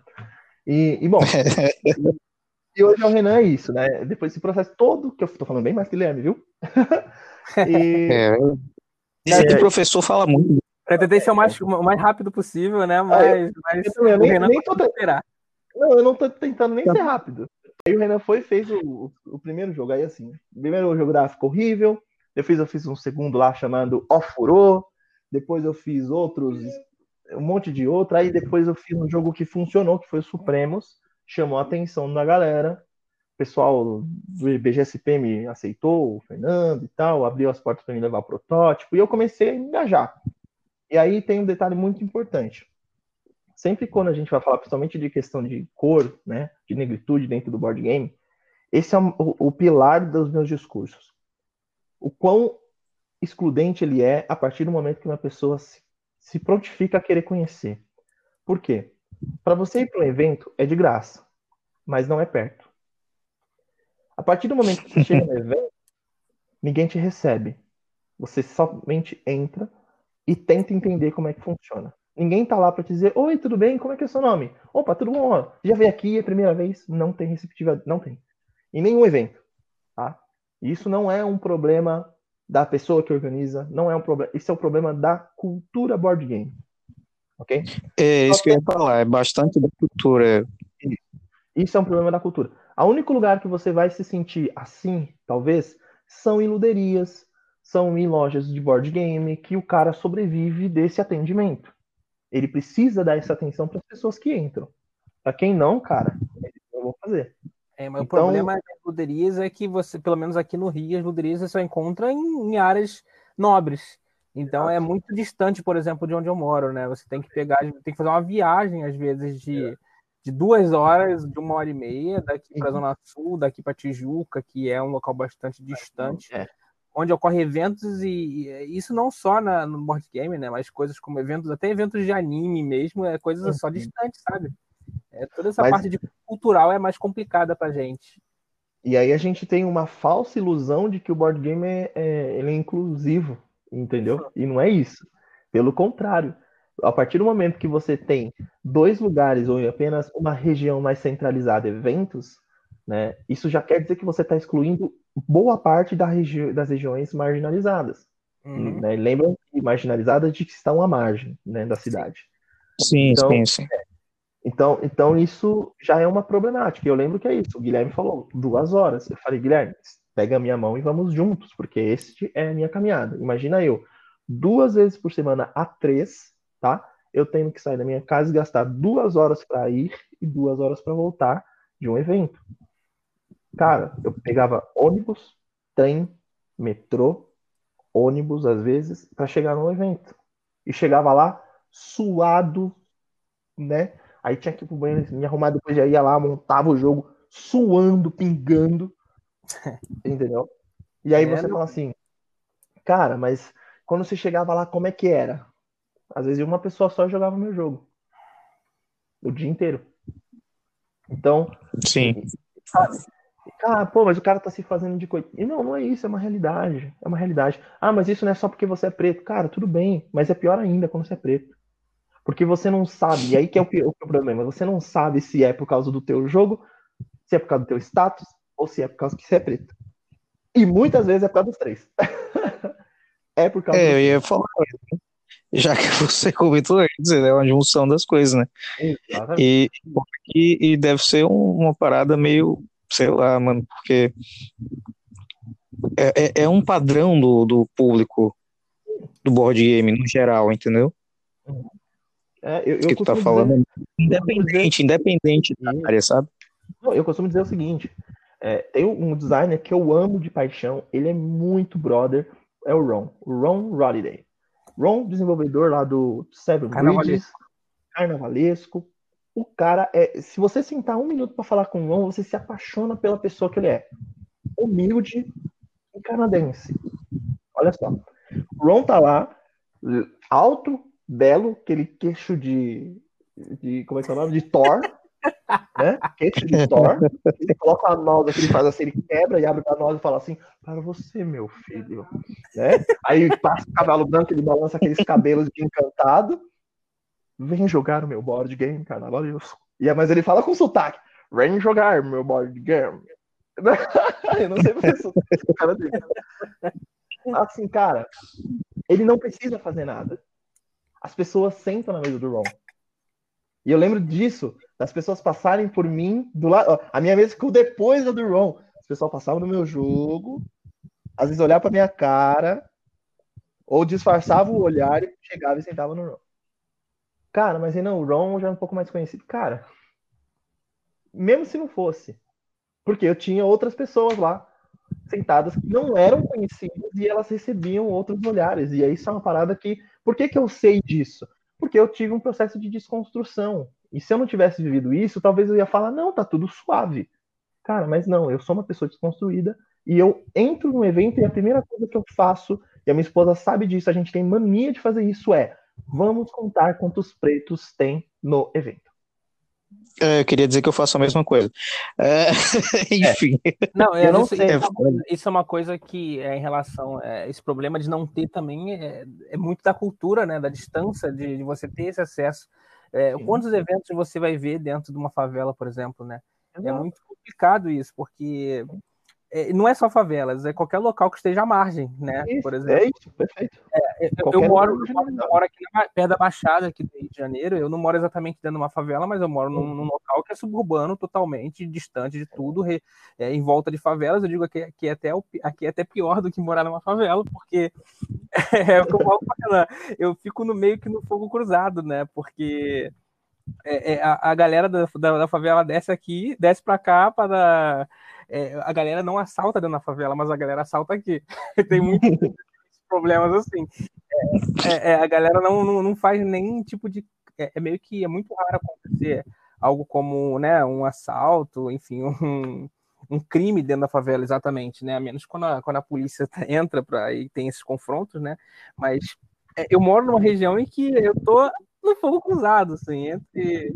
E, e bom, [LAUGHS] e hoje é o Renan é isso, né? Depois desse processo todo, que eu tô falando bem mais que Guilherme, viu? [LAUGHS] E... É. Dizem que o professor fala muito. Eu tentei ser o mais, o mais rápido possível, né? Mas, mas eu, eu, o nem, Renan nem tô esperar. Não, eu não tô tentando nem ser rápido. Aí o Renan foi e fez o, o, primeiro jogo. Aí assim, o primeiro jogo ficou horrível. Depois eu fiz um segundo lá chamando Ofurô. Depois eu fiz outros, um monte de outro. Aí depois eu fiz um jogo que funcionou, que foi o Supremos. Chamou a atenção da galera. O pessoal do BGSP me aceitou, o Fernando e tal, abriu as portas para me levar protótipo. E eu comecei a engajar. E aí tem um detalhe muito importante. Sempre quando a gente vai falar, principalmente de questão de cor, né, de negritude dentro do board game, esse é o, o pilar dos meus discursos. O quão excludente ele é a partir do momento que uma pessoa se, se prontifica a querer conhecer. Por quê? Para você ir para um evento é de graça, mas não é perto. A partir do momento que você chega no [LAUGHS] evento, ninguém te recebe. Você somente entra e tenta entender como é que funciona. Ninguém tá lá para te dizer, oi, tudo bem? Como é que é o seu nome? Opa, tudo bom? Já veio aqui, é a primeira vez? Não tem receptividade, não tem. Em nenhum evento, tá? Isso não é um problema da pessoa que organiza, não é um problema, isso é um problema da cultura board game. Ok? É isso que eu ia falar, é bastante da cultura. Isso é um problema da cultura. O único lugar que você vai se sentir assim, talvez, são em luderias, são em lojas de board game que o cara sobrevive desse atendimento. Ele precisa dar essa atenção para as pessoas que entram. Para quem não, cara, eu vou fazer. É, mas então... o problema das luderias é que você, pelo menos aqui no Rio, as luderias você só encontra em, em áreas nobres. Então é muito distante, por exemplo, de onde eu moro, né? Você tem que pegar, tem que fazer uma viagem, às vezes, de, é. de duas horas, de uma hora e meia, daqui para a uhum. Zona Sul, daqui para Tijuca, que é um local bastante distante. É onde ocorrem eventos e, e, isso não só na, no board game, né, mas coisas como eventos, até eventos de anime mesmo, é coisas uhum. só distantes, sabe? É, toda essa mas... parte de cultural é mais complicada pra gente. E aí a gente tem uma falsa ilusão de que o board game é, é ele é inclusivo, entendeu? E não é isso. Pelo contrário, a partir do momento que você tem dois lugares ou apenas uma região mais centralizada eventos, né, isso já quer dizer que você está excluindo boa parte da regi das regiões marginalizadas. Uhum. Né? Lembram que marginalizadas de que estão à margem né, da cidade. Sim, então, sim, sim. É, então, então isso já é uma problemática. Eu lembro que é isso. O Guilherme falou duas horas. Eu falei, Guilherme, pega a minha mão e vamos juntos, porque este é a minha caminhada. Imagina eu, duas vezes por semana a três, tá? Eu tenho que sair da minha casa e gastar duas horas para ir e duas horas para voltar de um evento. Cara, eu pegava ônibus, trem, metrô, ônibus às vezes, para chegar no evento. E chegava lá suado, né? Aí tinha que ir pro banheiro, me arrumar, depois já ia lá, montava o jogo, suando, pingando. [LAUGHS] Entendeu? E aí é, você fala assim, cara, mas quando você chegava lá, como é que era? Às vezes uma pessoa só jogava o meu jogo. O dia inteiro. Então. Sim. Sabe? Ah, pô, mas o cara tá se fazendo de coisa. E não, não é isso, é uma realidade. É uma realidade. Ah, mas isso não é só porque você é preto. Cara, tudo bem, mas é pior ainda quando você é preto. Porque você não sabe, e aí que é o, que, o problema, você não sabe se é por causa do teu jogo, se é por causa do teu status, ou se é por causa que você é preto. E muitas vezes é por causa dos três. [LAUGHS] é por causa É, eu ia falar, já que você comentou antes, é uma junção das coisas, né? E, e, e deve ser um, uma parada meio sei lá, mano, porque é, é, é um padrão do, do público do board game no geral, entendeu? É, eu, eu que tu tá falando dizer, independente, independente da área, sabe? Não, eu costumo dizer o seguinte: é, tem um designer que eu amo de paixão, ele é muito brother, é o Ron, o Ron Roddiday. Ron, desenvolvedor lá do Seven Bridges, Carnavalesco, o cara é. Se você sentar um minuto para falar com o Ron, você se apaixona pela pessoa que ele é. Humilde e canadense. Olha só. O Ron tá lá, alto, belo, aquele queixo de. de como é que é o nome? De Thor. [LAUGHS] né? Queixo de Thor. Ele coloca a noz que ele faz assim, ele quebra e abre a noz e fala assim: Para você, meu filho. Né? Aí passa o cavalo branco, ele balança aqueles cabelos de encantado vem jogar o meu board game, carnaval. E, é, mas ele fala com sotaque, vem jogar meu board game. [LAUGHS] eu não sei se o cara dele. Assim, cara, ele não precisa fazer nada. As pessoas sentam na mesa do Ron. E eu lembro disso, das pessoas passarem por mim do lado. A minha mesa ficou depois da do Ron. As pessoas passavam no meu jogo, às vezes olhava pra minha cara, ou disfarçava o olhar e chegava e sentava no Ron. Cara, mas não, o Ron já é um pouco mais conhecido. Cara, mesmo se não fosse, porque eu tinha outras pessoas lá sentadas que não eram conhecidas e elas recebiam outros olhares. E aí isso é uma parada que. Por que, que eu sei disso? Porque eu tive um processo de desconstrução. E se eu não tivesse vivido isso, talvez eu ia falar, não, tá tudo suave. Cara, mas não, eu sou uma pessoa desconstruída e eu entro no evento e a primeira coisa que eu faço, e a minha esposa sabe disso, a gente tem mania de fazer isso, é vamos contar quantos pretos tem no evento. É, eu queria dizer que eu faço a mesma coisa. É, [LAUGHS] enfim. Não, eu, não isso, sei. Isso é, isso é uma coisa que é em relação a esse problema de não ter também é, é muito da cultura, né, da distância de, de você ter esse acesso. É, quantos eventos você vai ver dentro de uma favela, por exemplo, né? É muito complicado isso, porque é, não é só favelas, é qualquer local que esteja à margem, né? Isso, por exemplo. É isso, perfeito. É, eu, eu, moro, eu, moro, aqui na, perto da Baixada, aqui do Rio de Janeiro. Eu não moro exatamente dentro de uma favela, mas eu moro num, num local que é suburbano, totalmente distante de tudo, re, é, em volta de favelas. Eu digo que aqui é, até, aqui é até pior do que morar numa favela, porque [LAUGHS] é, eu fico no meio que no fogo cruzado, né? Porque é, é, a, a, galera da, da, da, favela desce aqui, desce para cá para é, a galera não assalta dentro da favela, mas a galera assalta aqui. [LAUGHS] Tem muitos [LAUGHS] problemas assim. É, é, é, a galera não, não, não, faz nenhum tipo de. É, meio que é muito raro acontecer algo como né, um assalto, enfim, um, um crime dentro da favela, exatamente, né? A menos quando a, quando a polícia [LAUGHS] entra para e tem esses confrontos, né? Mas eu moro numa região em que eu tô no fogo cruzado, assim, entre,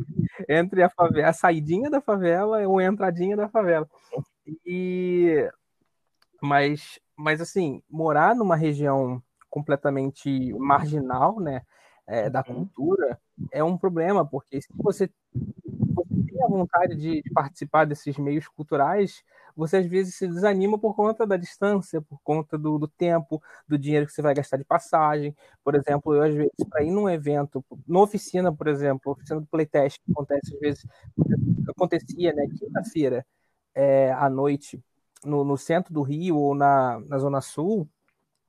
entre a, favela, a saidinha da favela ou a entradinha da favela. E mas, mas assim, morar numa região completamente marginal, né, é, da uhum. cultura é um problema, porque se você, você tem a vontade de, de, participar desses meios culturais, você às vezes se desanima por conta da distância, por conta do, do tempo, do dinheiro que você vai gastar de passagem. Por exemplo, eu às vezes, para ir num evento, numa oficina, por exemplo, oficina do Playtest, que acontece às vezes, acontecia, né, quinta-feira, é, à noite no, no, centro do Rio ou na, na Zona Sul,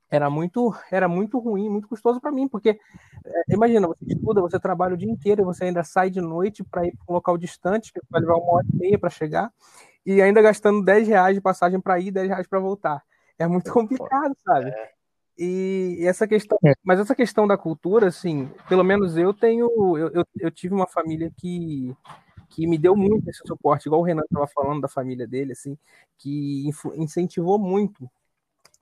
era muito era muito ruim, muito custoso para mim, porque é, imagina, você estuda, você trabalha o dia inteiro, você ainda sai de noite para ir para um local distante, que vai levar uma hora e meia para chegar, e ainda gastando 10 reais de passagem para ir, 10 reais para voltar. É muito complicado, sabe? É. E essa questão, mas essa questão da cultura, assim, pelo menos eu tenho, eu, eu, eu tive uma família que que me deu muito esse suporte, igual o Renan estava falando da família dele, assim, que incentivou muito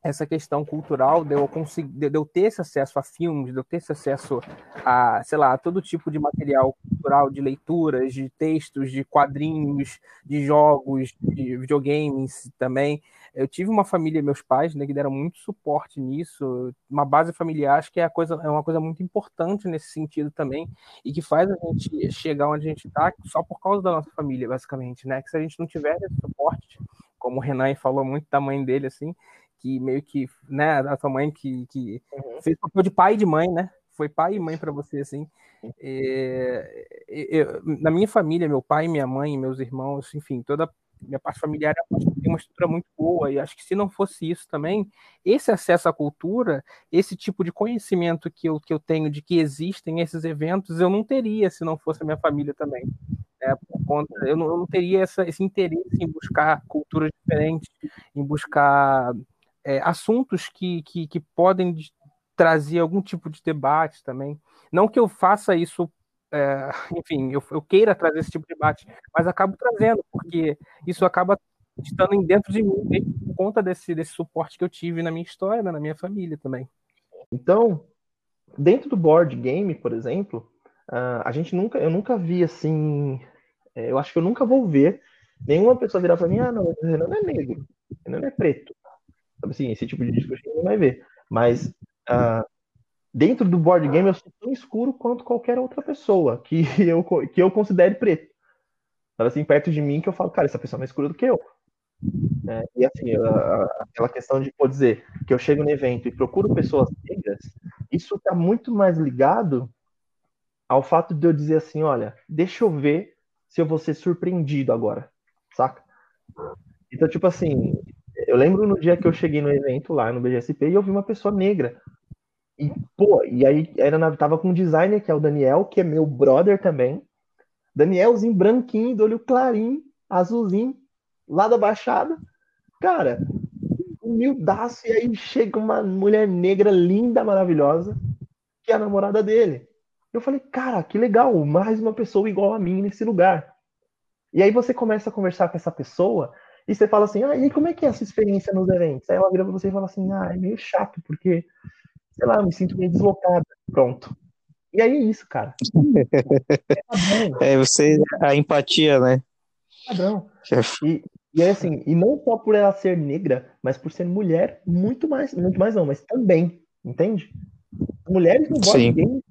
essa questão cultural de eu, conseguir, de eu ter esse acesso a filmes, de eu ter esse acesso a, sei lá, a todo tipo de material cultural, de leituras, de textos, de quadrinhos, de jogos, de videogames também. Eu tive uma família, meus pais, né, que deram muito suporte nisso, uma base familiar, acho que é, coisa, é uma coisa muito importante nesse sentido também, e que faz a gente chegar onde a gente está só por causa da nossa família, basicamente, né? Que se a gente não tiver esse suporte, como o Renan falou muito da mãe dele, assim, que meio que, né, a sua mãe que, que uhum. fez papel de pai e de mãe, né? Foi pai e mãe para você, assim. É, eu, na minha família, meu pai, minha mãe, meus irmãos, enfim, toda minha parte familiar tem uma estrutura muito boa e acho que se não fosse isso também, esse acesso à cultura, esse tipo de conhecimento que eu, que eu tenho de que existem esses eventos, eu não teria se não fosse a minha família também. É, conta, eu, não, eu não teria essa, esse interesse em buscar culturas diferentes, em buscar é, assuntos que, que, que podem trazer algum tipo de debate também. Não que eu faça isso, é, enfim, eu, eu, queira trazer esse tipo de debate, mas acabo trazendo, porque isso acaba estando dentro de mim por conta desse, desse suporte que eu tive na minha história, né, na minha família também. Então, dentro do board game, por exemplo, a gente nunca, eu nunca vi assim, é, eu acho que eu nunca vou ver nenhuma pessoa virar para mim, ah, não, o Renan não é negro, o Renan não é preto. Assim, esse tipo de discurso ninguém vai ver. Mas uh, dentro do board game eu sou tão escuro quanto qualquer outra pessoa que [LAUGHS] eu, que eu considere preto. Sabe assim, perto de mim que eu falo, cara, essa pessoa é mais escura do que eu. É, e assim, aquela questão de pode dizer que eu chego no evento e procuro pessoas negras, isso está muito mais ligado ao fato de eu dizer assim, olha, deixa eu ver se eu vou ser surpreendido agora, saca? Então, tipo assim, Eu lembro no dia que eu cheguei no evento lá no BGSP e eu vi uma pessoa negra. E, pô, e aí era, tava com um designer, que é o Daniel, que é meu brother também. Danielzinho branquinho, do olho clarinho, azulzinho, lá da Baixada. Cara, humildaço, e aí chega uma mulher negra linda, maravilhosa, que é a namorada dele. Eu falei, cara, que legal, mais uma pessoa igual a mim nesse lugar. E aí você começa a conversar com essa pessoa e você fala assim, ah, e como é que é a sua experiência nos eventos? Aí ela vira pra você e fala assim, ah, é meio chato, porque, sei lá, eu me sinto meio deslocada. Pronto. E aí é isso, cara. [LAUGHS] É, é você, a empatia, né? Padrão. E, e é assim, e não só por ela ser negra, mas por ser mulher, muito mais, muito mais não, mas também, entende? Mulheres no board game,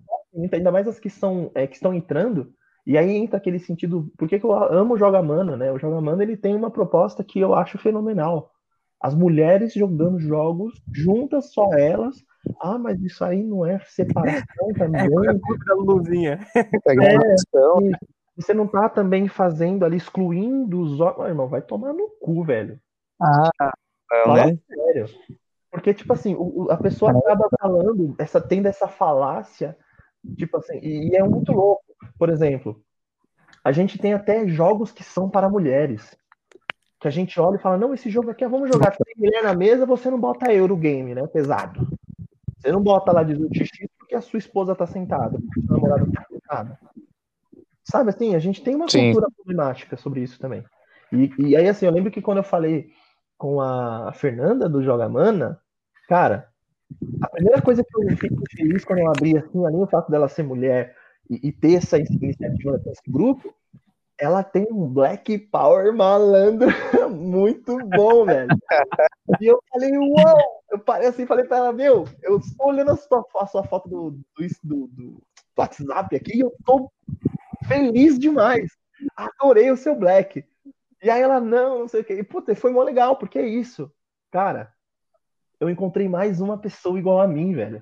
ainda mais as que são é, que estão entrando, e aí entra aquele sentido, por que, que eu amo o Joga Mana, né? O Joga Mana ele tem uma proposta que eu acho fenomenal. As mulheres jogando jogos juntas, só elas. Ah, mas isso aí não é separação [LAUGHS] também. É, [LAUGHS] é da luzinha. É, você não tá também fazendo ali, excluindo os olhos. irmão, vai tomar no cu, velho. Ah, Fala né? sério. Porque, tipo assim, o, a pessoa é. acaba falando, essa, tendo essa falácia, tipo assim, e, e é muito louco. Por exemplo, a gente tem até jogos que são para mulheres. Que a gente olha e fala, não, esse jogo aqui, vamos jogar. Tem mulher na mesa, você não bota Eurogame, né? Pesado. Você não bota lá de XX porque a sua esposa tá sentada, porque a sua namorada tá sentada. Sabe assim, a gente tem uma Sim. cultura problemática sobre isso também. E, e aí, assim, eu lembro que quando eu falei com a Fernanda do Joga Mana, cara, a primeira coisa que eu fico feliz quando eu abri assim, além do fato dela ser mulher, e, e ter essa iniciativa esse grupo, ela tem um Black Power malandro [LAUGHS] muito bom, velho. E eu falei, uau! Eu parei assim falei pra ela, meu, eu estou olhando a sua, a sua foto do, do, do, do WhatsApp aqui e eu tô feliz demais. Adorei o seu Black. E aí ela, não, não sei o que. E, puta, foi mó legal, porque é isso. Cara, eu encontrei mais uma pessoa igual a mim, velho.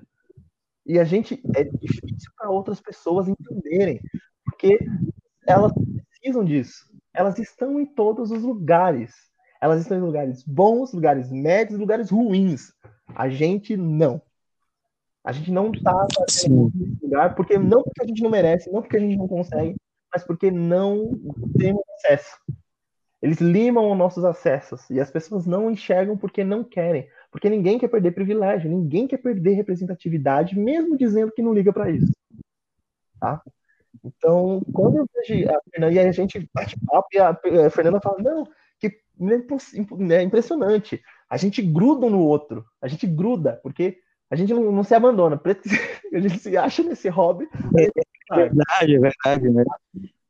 E a gente é difícil para outras pessoas entenderem, porque elas precisam disso. Elas estão em todos os lugares. Elas estão em lugares bons, lugares médios, lugares ruins. A gente não. A gente não está nesse lugar porque não porque a gente não merece, não porque a gente não consegue, mas porque não temos acesso. Eles limam os nossos acessos e as pessoas não enxergam porque não querem, porque ninguém quer perder privilégio, ninguém quer perder representatividade, mesmo dizendo que não liga para isso. Tá? Então, quando eu vejo a Fernanda, e a gente bate papo, e a Fernanda fala, não, que é impressionante. A gente gruda um no outro, a gente gruda, porque a gente não, não se abandona, [LAUGHS] a gente se acha nesse hobby. É verdade, é verdade, né?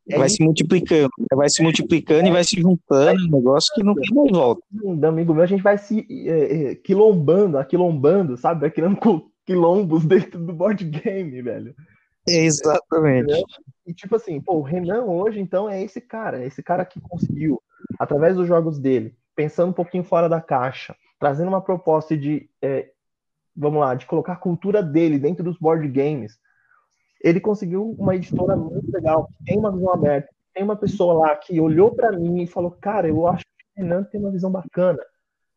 É vai se multiplicando, vai se multiplicando e vai se juntando, um negócio que não tem mais volta. Um amigo meu, a gente vai se é, é, quilombando, aquilombando, sabe? Vai criando quilombos dentro do board game, velho. Exatamente. E tipo assim, pô, o Renan hoje, então, é esse cara, é esse cara que conseguiu, através dos jogos dele, pensando um pouquinho fora da caixa, trazendo uma proposta de, é, vamos lá, de colocar a cultura dele dentro dos board games, ele conseguiu uma editora muito legal, tem uma visão aberta, tem uma pessoa lá que olhou para mim e falou, cara, eu acho que o Renan tem uma visão bacana,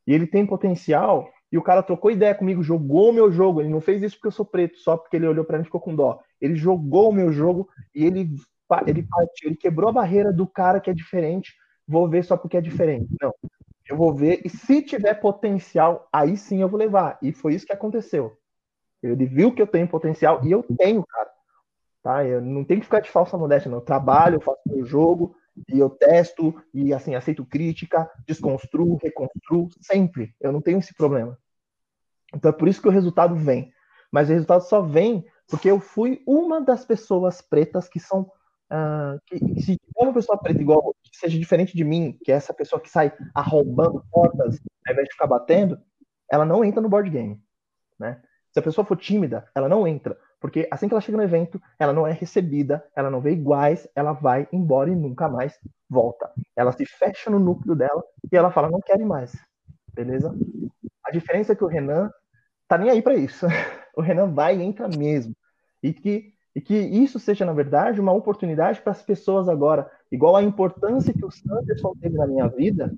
e ele tem potencial, e o cara trocou ideia comigo, jogou o meu jogo, ele não fez isso porque eu sou preto, só porque ele olhou para mim e ficou com dó, ele jogou o meu jogo, e ele, ele partiu, ele quebrou a barreira do cara que é diferente, vou ver só porque é diferente, não, eu vou ver, e se tiver potencial, aí sim eu vou levar, e foi isso que aconteceu, ele viu que eu tenho potencial, e eu tenho, cara, Tá? Eu não tenho que ficar de falsa modéstia, não. Eu trabalho, eu faço meu jogo e eu testo e assim aceito crítica, desconstruo, reconstruo sempre. Eu não tenho esse problema. Então é por isso que o resultado vem. Mas o resultado só vem porque eu fui uma das pessoas pretas que são Uh, que, se uma pessoa preta igual, que seja diferente de mim, que é essa pessoa que sai arrombando portas ao invés de ficar batendo, ela não entra no board game, né? Se a pessoa for tímida, ela não entra. Porque assim que ela chega no evento, ela não é recebida, ela não vê iguais, ela vai embora e nunca mais volta. Ela se fecha no núcleo dela e ela fala, não quero mais. Beleza? A diferença é que o Renan tá nem aí para isso. [LAUGHS] O Renan vai e entra mesmo. E que, e que isso seja, na verdade, uma oportunidade para as pessoas agora, igual a importância que o Sanderson teve na minha vida,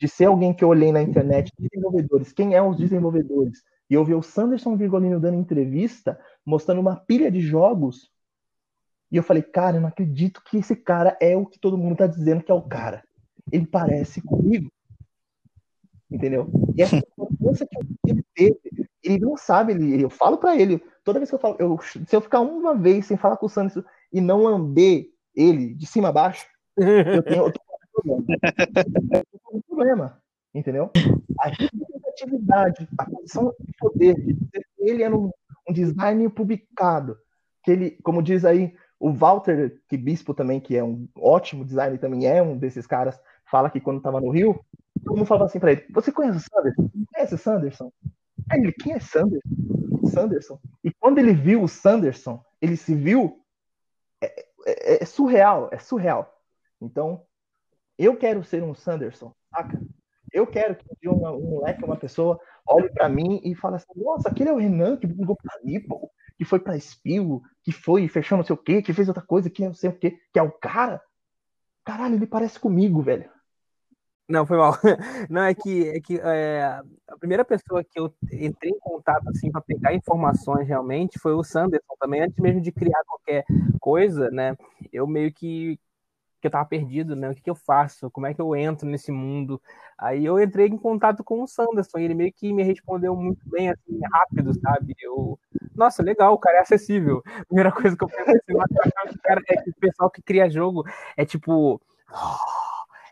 de ser alguém que eu olhei na internet, desenvolvedores, quem é os desenvolvedores, e eu ver o Sanderson Virgolino dando entrevista, mostrando uma pilha de jogos, e eu falei, cara, eu não acredito que esse cara é o que todo mundo tá dizendo que é o cara. Ele parece comigo. Entendeu? E essa [LAUGHS] que ele teve, ele não sabe, ele, eu falo para ele, toda vez que eu falo, eu, se eu ficar uma vez sem falar com o Sanderson e não lamber ele de cima a baixo, eu tenho, eu tenho um problema. Entendeu? A representatividade, a posição de poder, ele era um, um design publicado, que ele, como diz aí, o Walter que Bispo também, que é um ótimo designer, também é um desses caras, fala que quando estava no Rio, todo mundo falava assim para ele: Você conhece o Sanderson? Conhece o Sanderson? Aí ele: Quem é Sanderson? Sanderson. E quando ele viu o Sanderson, ele se viu. É, é, é surreal, é surreal. Então, eu quero ser um Sanderson, saca? Eu quero que um, um moleque, uma pessoa, olhe para mim e fale assim: Nossa, aquele é o Renan que jogou pra Nipple, que foi pra Spill, que foi fechou não sei o quê, que fez outra coisa, que não sei o quê, que é o cara. Caralho, ele parece comigo, velho. Não, foi mal. [LAUGHS] Não, é que, é que é, a primeira pessoa que eu entrei em contato assim para pegar informações realmente foi o Sanderson também, antes mesmo de criar qualquer coisa, né? Eu meio que que eu tava perdido, né? O que, que eu faço? Como é que eu entro nesse mundo? Aí eu entrei em contato com o Sanderson, e ele meio que me respondeu muito bem, assim, rápido, sabe? Eu, nossa, legal, o cara é acessível. [LAUGHS] A primeira coisa que eu pensei, assim, é que o pessoal que cria jogo é tipo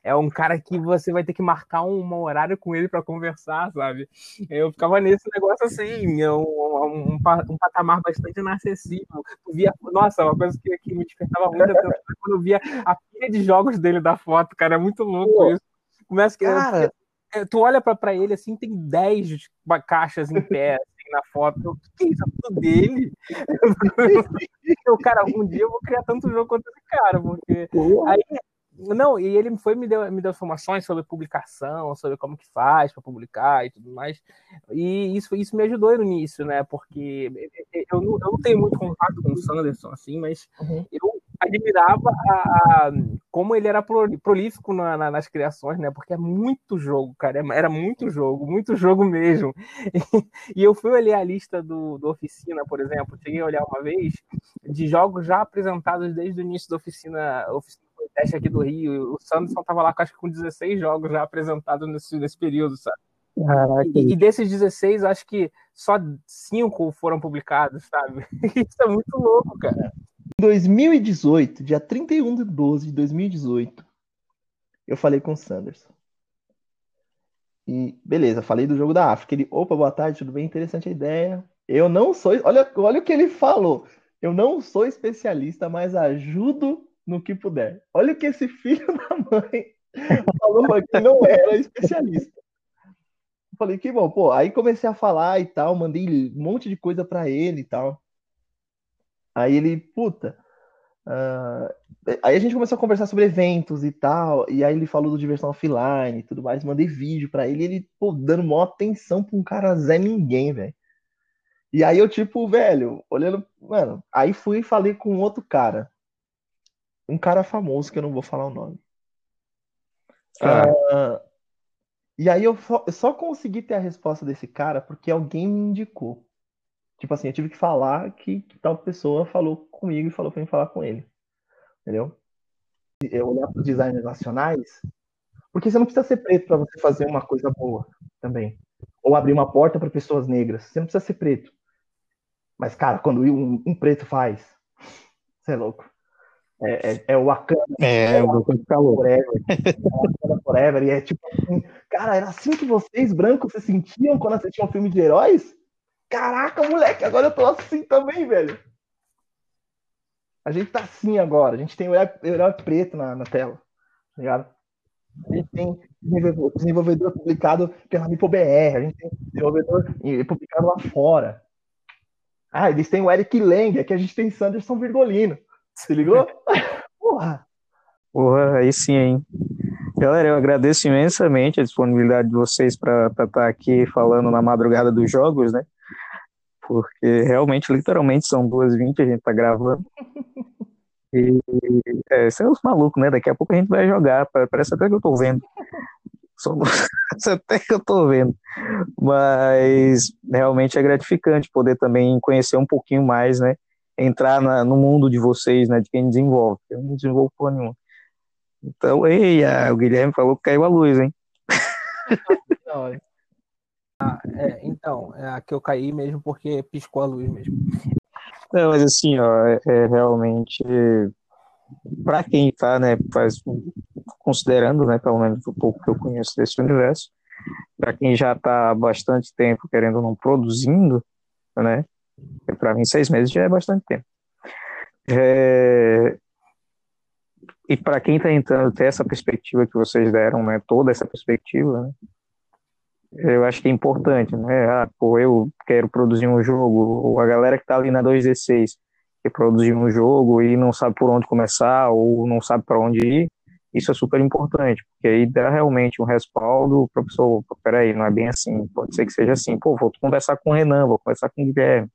é um cara que você vai ter que marcar um, horário com ele para conversar, sabe? Eu ficava nesse negócio assim, é um, um, um patamar bastante inacessível. via, nossa, uma coisa que, que me despertava muito [LAUGHS] atenção quando eu via a pilha de jogos dele da foto, cara, é muito louco Pô, isso. Começa que. Cara... É, tu olha para ele assim, tem 10 caixas em pé assim, na foto. O que é isso? É tudo dele? [LAUGHS] eu, cara, algum dia eu vou criar tanto jogo quanto esse cara, porque. Aí não, e ele foi me deu, me deu informações sobre publicação, sobre como que faz para publicar e tudo mais. E isso, isso me ajudou no início, né? Porque eu não, eu não tenho muito contato com o Sanderson, assim, mas uhum. eu admirava a, a, como ele era prolífico na, na, nas criações, né? Porque é muito jogo, cara. É, era muito jogo, muito jogo mesmo. [LAUGHS] E, eu fui olhar a lista do, do Oficina, por exemplo. Cheguei a olhar uma vez de jogos já apresentados desde o início da Oficina, oficina teste aqui do Rio. O Sanderson tava lá, acho que com 16 jogos já apresentados nesse, nesse período, sabe? Caraca. E, e desses 16, acho que só 5 foram publicados, sabe? [LAUGHS] Isso é muito louco, cara. Em 2018, dia 31 de 12 de 2018, eu falei com o Sanderson. E beleza, falei do jogo da África. Ele, opa, boa tarde, tudo bem? Interessante a ideia. Eu não sou. Olha, olha o que ele falou. Eu não sou especialista, mas ajudo no que puder. Olha o que esse filho [LAUGHS] da mãe falou que não era especialista. falei, que bom, pô. Aí comecei a falar e tal, mandei um monte de coisa para ele e tal. Aí ele, puta. Uh... Aí a gente começou a conversar sobre eventos e tal, e aí ele falou do diversão offline e tudo mais, mandei vídeo para ele, ele, pô, dando maior atenção pra um cara Zé Ninguém, velho. E aí eu, tipo, velho, olhando, mano, aí fui e falei com outro cara, um cara famoso que eu não vou falar o nome. Ah. Uh, e aí eu só, eu só, consegui ter a resposta desse cara porque alguém me indicou. Tipo assim, eu tive que falar que, que tal pessoa falou comigo e falou pra mim falar com ele. Entendeu? Eu olhar para os designers nacionais, porque você não precisa ser preto para você fazer uma coisa boa também. Ou abrir uma porta para pessoas negras. Você não precisa ser preto. Mas, cara, quando um, um preto faz, você é louco. É, é, é o Wakanda. É, é o Wakanda calor. Forever. É Forever. E é tipo assim, cara, era assim que vocês, brancos, se sentiam quando assistiam um filme de heróis? Caraca, moleque, agora eu tô assim também, velho. A gente tá assim agora. A gente tem o herói, herói preto na, na tela. Tá ligado? A gente tem desenvolvedor publicado pela MipoBR. A gente tem desenvolvedor publicado lá fora. Ah, eles têm o Eric Lang, aqui a gente tem Sanderson Virgolino. Se ligou? [LAUGHS] Porra! Porra, aí sim, hein? Galera, eu agradeço imensamente a disponibilidade de vocês para estar tá aqui falando na madrugada dos jogos, né? Porque realmente, literalmente, são 2h20 a gente tá gravando. [LAUGHS] E é, são os malucos, né? Daqui a pouco a gente vai jogar. Parece até que eu tô vendo. [LAUGHS] até que eu tô vendo. Mas realmente é gratificante poder também conhecer um pouquinho mais, né? Entrar na, no mundo de vocês, né? De quem desenvolve. Eu não desenvolvo porra nenhuma. Então, ei, o Guilherme falou que caiu a luz, hein? [LAUGHS] Ah, é, então, é a que eu caí mesmo porque piscou a luz mesmo. Não, mas assim, ó, é, é realmente para quem está, né, faz, considerando, né, pelo menos o pouco que eu conheço desse universo, para quem já está há bastante tempo querendo não produzindo, né, para mim seis meses já é bastante tempo. É... E para quem está tentando ter essa perspectiva que vocês deram, né, toda essa perspectiva, né, eu acho que é importante, né? Ah, pô, eu quero produzir um jogo, ou a galera que está ali na 2D6 que produzir um jogo e não sabe por onde começar ou não sabe para onde ir, isso é super importante, porque aí dá realmente um respaldo, o professor, peraí, não é bem assim, pode ser que seja assim, pô, vou conversar com o Renan, vou conversar com o Guilherme,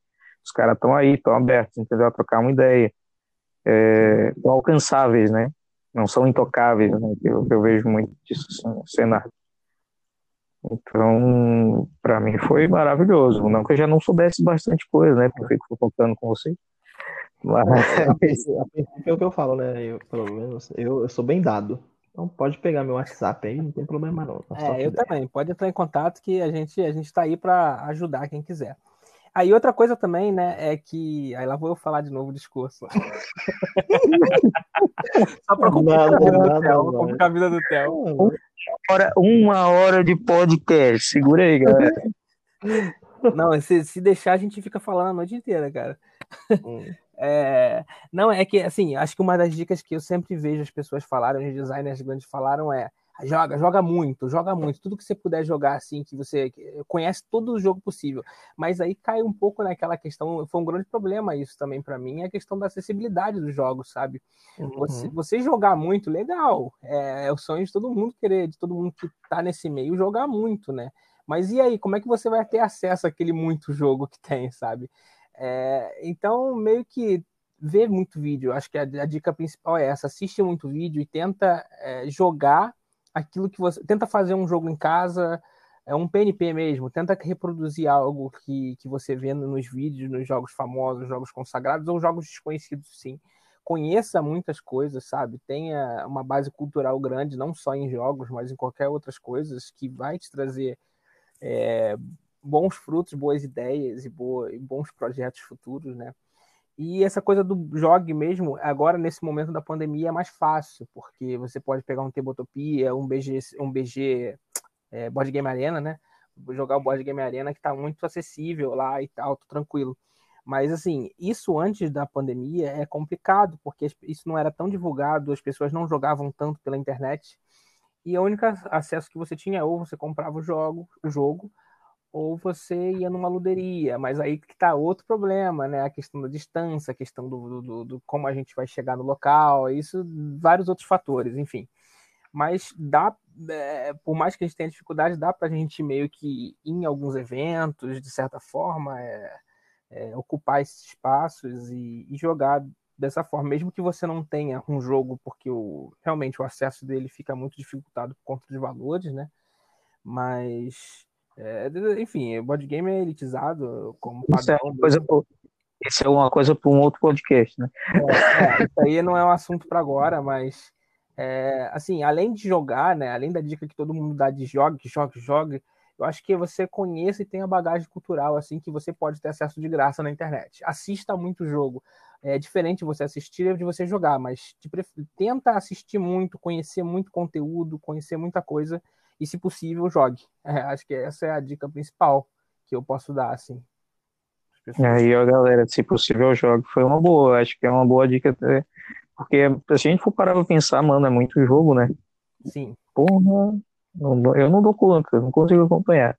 os caras estão aí, estão abertos, entendeu, a trocar uma ideia, é, alcançáveis, né, não são intocáveis, né, eu, eu vejo muito disso assim, no cenário. Então, para mim foi maravilhoso, não que eu já não soubesse bastante coisa, né, porque eu fico focando com vocês, mas... É, a princípio é o que eu falo, né? Eu, pelo menos, eu, eu sou bem dado. Então pode pegar meu WhatsApp aí, não tem problema não. Tá é, eu também. Pode entrar em contato que a gente a gente tá aí para ajudar quem quiser. Aí outra coisa também, né, é que aí lá vou eu falar de novo o discurso. [LAUGHS] Só para complicar, a vida do Theo, complicar a vida do Theo. Uma hora, uma hora de podcast. Segura aí, galera. [LAUGHS] Não, se, se deixar a gente fica falando a noite inteira, cara. Hum. [LAUGHS] É, não, é que, assim, acho que uma das dicas que eu sempre vejo as pessoas falarem, os designers grandes falaram é joga, joga muito, joga muito, tudo que você puder jogar assim, que você conhece todo o jogo possível. Mas aí cai um pouco naquela questão, foi um grande problema isso também para mim, é a questão da acessibilidade dos jogos, sabe? Uhum. Você, você, jogar muito, legal, é, é, o sonho de todo mundo querer, de todo mundo que tá nesse meio, jogar muito, né? Mas e aí, como é que você vai ter acesso àquele muito jogo que tem, sabe? É, então, meio que ver muito vídeo. Acho que a, a, dica principal é essa: assiste muito vídeo e tenta é, jogar aquilo que você. Tenta fazer um jogo em casa, é um PNP mesmo. Tenta reproduzir algo que, que você vê nos vídeos, nos jogos famosos, jogos consagrados ou jogos desconhecidos, sim. Conheça muitas coisas, sabe? Tenha uma base cultural grande, não só em jogos, mas em qualquer outras coisas que vai te trazer. É, bons frutos, boas ideias e, boa, e bons projetos futuros, né? E essa coisa do jogue mesmo, agora nesse momento da pandemia é mais fácil, porque você pode pegar um Tabletopia, um BG, um BG é, Board Game Arena, né? Jogar o Board Game Arena que está muito acessível lá e tal, tranquilo. Mas assim, isso antes da pandemia é complicado, porque isso não era tão divulgado, as pessoas não jogavam tanto pela internet. E o único acesso que você tinha ou você comprava o jogo, o jogo ou você ia numa luderia, mas aí que tá outro problema, né? A questão da distância, a questão do, do, do, como a gente vai chegar no local, isso, vários outros fatores, enfim. Mas dá, é, por mais que a gente tenha dificuldade, dá para a gente meio que ir em alguns eventos, de certa forma, é, é, ocupar esses espaços e, e, jogar dessa forma, mesmo que você não tenha um jogo, porque o, realmente o acesso dele fica muito dificultado por conta dos valores, né? Mas é, enfim, o board game é elitizado como padrão. Isso é uma coisa, isso é uma coisa para um outro podcast, né? É, é, isso aí não é um assunto para agora, mas é, assim, além de jogar, né? Além da dica que todo mundo dá de jogue, jogue, jogue, eu acho que você conheça e tenha bagagem cultural, assim, que você pode ter acesso de graça na internet. Assista muito jogo. É diferente você assistir de você jogar, mas tenta assistir muito, conhecer muito conteúdo, conhecer muita coisa e, se possível, jogue. É, acho que essa é a dica principal que eu posso dar, assim. Aí, ó, galera, se possível, jogue. Foi uma boa, acho que é uma boa dica, porque se a gente for parar pra pensar, mano, é muito jogo, né? Sim. Porra, eu não dou conta, não consigo acompanhar.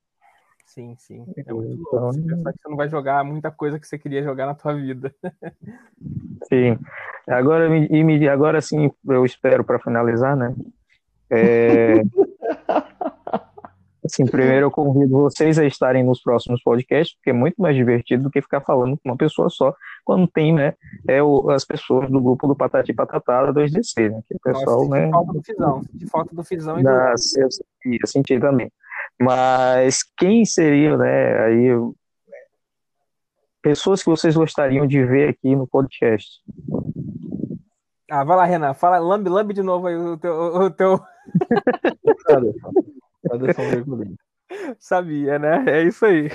Sim, sim. É muito então... louco. Você pensar que você não vai jogar muita coisa que você queria jogar na tua vida. [LAUGHS] sim. Agora, agora sim, eu espero para finalizar, né? É... [LAUGHS] Assim, primeiro eu convido vocês a estarem nos próximos podcasts, porque é muito mais divertido do que ficar falando com uma pessoa só, quando tem, né, é o, as pessoas do grupo do Patati Patatá da 2DC, né, que o pessoal, Nossa, né... De falta do Fisão, de falta do Fisão e da, do... Eu, eu senti também. Mas quem seria, né, aí, pessoas que vocês gostariam de ver aqui no podcast? Ah, vai lá, Renan. Fala, lambe, lambe de novo aí o teu. O teu... [LAUGHS] [LAUGHS] [LAUGHS] Sabia, né? É isso aí.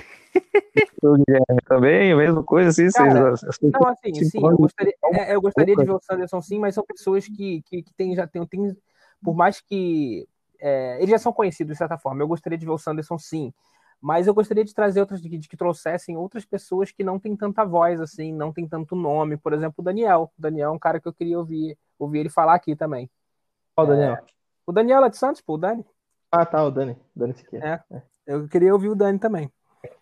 O Guilherme também, a mesma coisa, assim, Cara, vocês, não, assim, sim, eu gostaria, é, eu gostaria de ver o Sanderson sim, mas são pessoas que, que, que tem, já tem, tem, por mais que é, eles já são conhecidos de certa forma, eu gostaria de ver o Sanderson sim, mas eu gostaria de trazer outras, de, de que trouxessem outras pessoas que não têm tanta voz, assim, não tem tanto nome, por exemplo, o Daniel, o Daniel é um cara que eu queria ouvir, ouvir ele falar aqui também. Qual o Daniel? É, o Daniel é de Santos, pô, o Dani. Ah, tá, o Dani. Dani Siqueira. É. Eu queria ouvir o Dani também.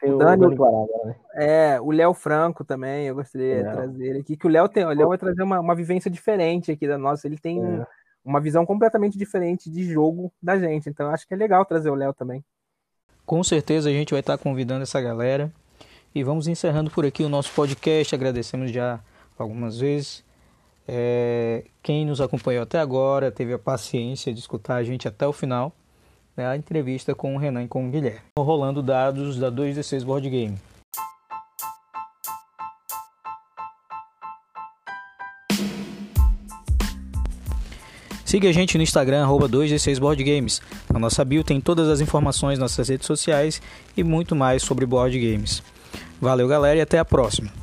Tem o, Dani, Dani Guará, né? É, o Léo Franco também, eu gostaria de trazer ele aqui, que o Léo tem, o Léo vai trazer uma, uma vivência diferente aqui da nossa, ele tem é. uma visão completamente diferente de jogo da gente, então acho que é legal trazer o Léo também. Com certeza a gente vai estar convidando essa galera e vamos encerrando por aqui o nosso podcast, agradecemos já algumas vezes. É, quem nos acompanhou até agora, teve a paciência de escutar a gente até o final né, a entrevista com o Renan e com o Guilherme. Rolando dados da 2D6 Board Game. Siga a gente no Instagram, arroba 2D6 Board Games. Na nossa bio tem todas as informações nossas redes sociais e muito mais sobre board games. Valeu, galera, e até a próxima.